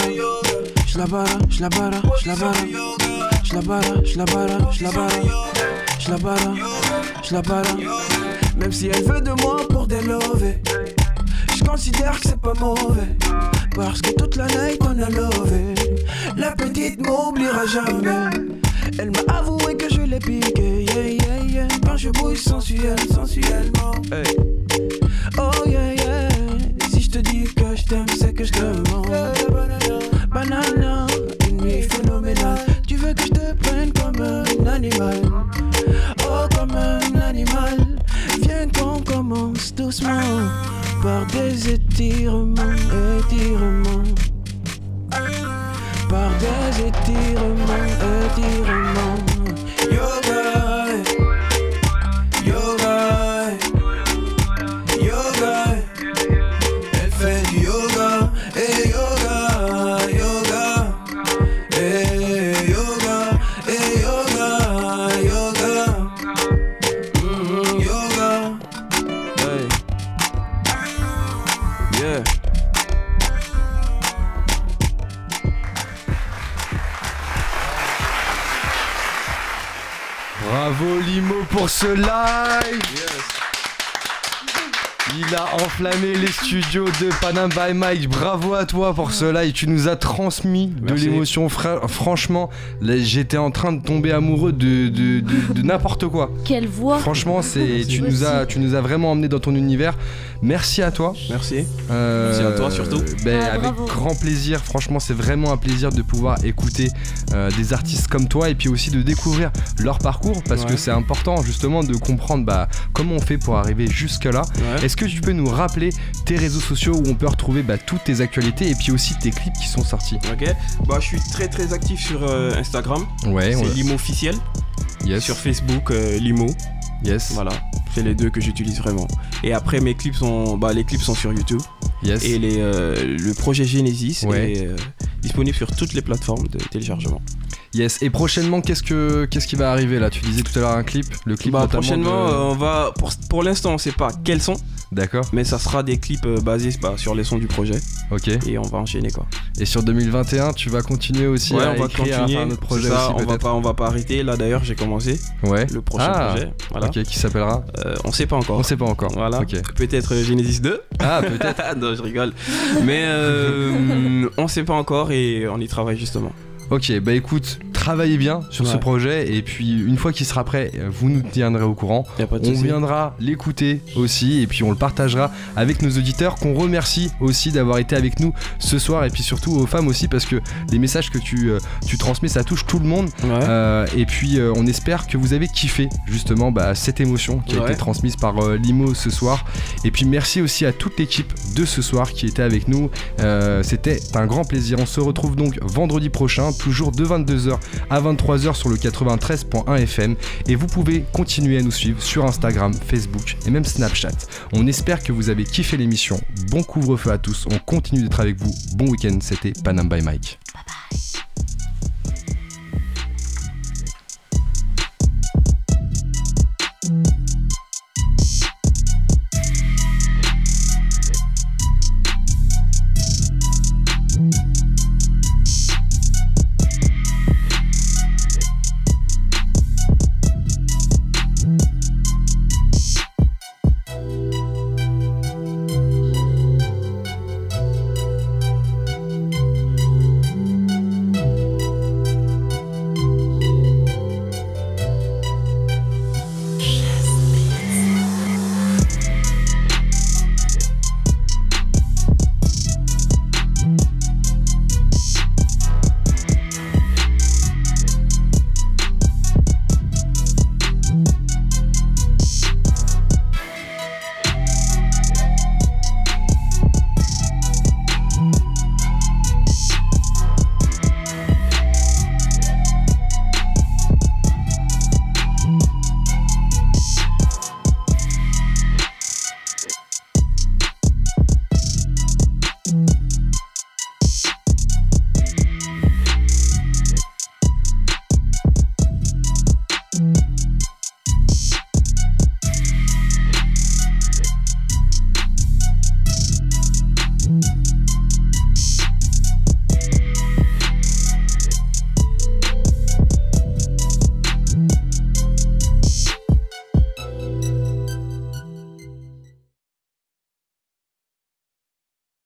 S5: Je la barre, je la barre, je la barre. Je la barre, je la barre, je la barre. Je la barre, je la barre. Même si elle veut de moi pour délover. Je considère que c'est pas mauvais. Parce que toute la night on a lové. La petite m'oubliera jamais. Elle m'a avoué que je l'ai piqué. Yeah, yeah, yeah. Quand je bouge sensuel, sensuellement.
S6: Hey.
S5: Oh yeah que je t'aime c'est que je te mens Banana, une nuit phénoménale Tu veux que je te prenne comme un animal? Oh comme un animal. Viens qu'on commence doucement Par des étirements, étirements. Par des étirements, étirements
S2: studios de Panam by Mike. Bravo à toi pour ce live. Tu nous as transmis de l'émotion. Fra- franchement, j'étais en train de tomber amoureux de, de, de- de n'importe quoi.
S4: Quelle voix
S2: Franchement, c'est tu nous as tu nous as vraiment emmené dans ton univers. Merci à toi.
S6: Merci.
S2: Euh,
S6: Merci à toi, surtout.
S2: ben,
S4: Ah,
S2: avec
S4: bravo.
S2: grand plaisir. Franchement, c'est vraiment un plaisir de pouvoir écouter euh, des artistes comme toi et puis aussi de découvrir leur parcours parce que c'est important justement de comprendre bah, comment on fait pour arriver jusque là.
S6: Ouais.
S2: Est-ce que tu peux nous rappeler tes réseaux sociaux où on peut retrouver bah, toutes tes actualités et puis aussi tes clips qui sont sortis
S6: Ok. Bah, je suis très très actif sur euh, Instagram.
S2: Ouais,
S6: C'est Limo officiel.
S2: yes,
S6: Sur Facebook, euh, Limo.
S2: yes,
S6: Voilà. C'est les deux que j'utilise vraiment. Et après, mes clips sont, bah, les clips sont sur YouTube.
S2: yes.
S6: Et les, euh, le projet Genesis
S2: Ouais.
S6: est euh, disponible sur toutes les plateformes de téléchargement.
S2: Yes. Et prochainement, qu'est-ce que qu'est-ce qui va arriver là? Tu disais tout à l'heure un clip, le clip
S6: Bah, prochainement,
S2: de-
S6: euh, on va. Pour, pour l'instant, on sait pas quels sont,
S2: D'accord.
S6: mais ça sera des clips basés bah, sur les sons du projet.
S2: Ok.
S6: Et on va enchaîner quoi.
S2: Et sur 2021, tu vas continuer aussi
S6: ouais,
S2: à
S6: on va
S2: écrire, à
S6: continuer.
S2: faire autre projet
S6: ça,
S2: aussi
S6: on va pas, on va pas arrêter. Là d'ailleurs, j'ai commencé
S2: Ouais.
S6: le prochain
S2: Ah,
S6: projet. Voilà.
S2: Ok, qui s'appellera
S6: Euh, on sait pas encore.
S2: On sait pas encore.
S6: Voilà. Peut-être euh, Genesis 2.
S2: Ah, peut-être.
S6: non, je rigole. Mais euh, on sait pas encore et on y travaille justement.
S2: Ok, bah écoute, travaillez bien sur ce projet et puis une fois qu'il sera prêt, vous nous tiendrez au courant. On viendra l'écouter aussi et puis on le partagera avec nos auditeurs qu'on remercie aussi d'avoir été avec nous ce soir et puis surtout aux femmes aussi parce que les messages que tu, euh, tu transmets ça touche tout le monde.
S6: Ouais.
S2: Euh, et puis euh, on espère que vous avez kiffé justement bah, cette émotion qui a été transmise par Limo ce soir. Et puis merci aussi à toute l'équipe de ce soir qui était avec nous. C'était un grand plaisir. On se retrouve donc vendredi prochain toujours de 22h à 23h sur le 93.1 FM et vous pouvez continuer à nous suivre sur Instagram, Facebook et même Snapchat. On espère que vous avez kiffé l'émission. Bon couvre-feu à tous. On continue d'être avec vous. Bon week-end. C'était Panam by Mike.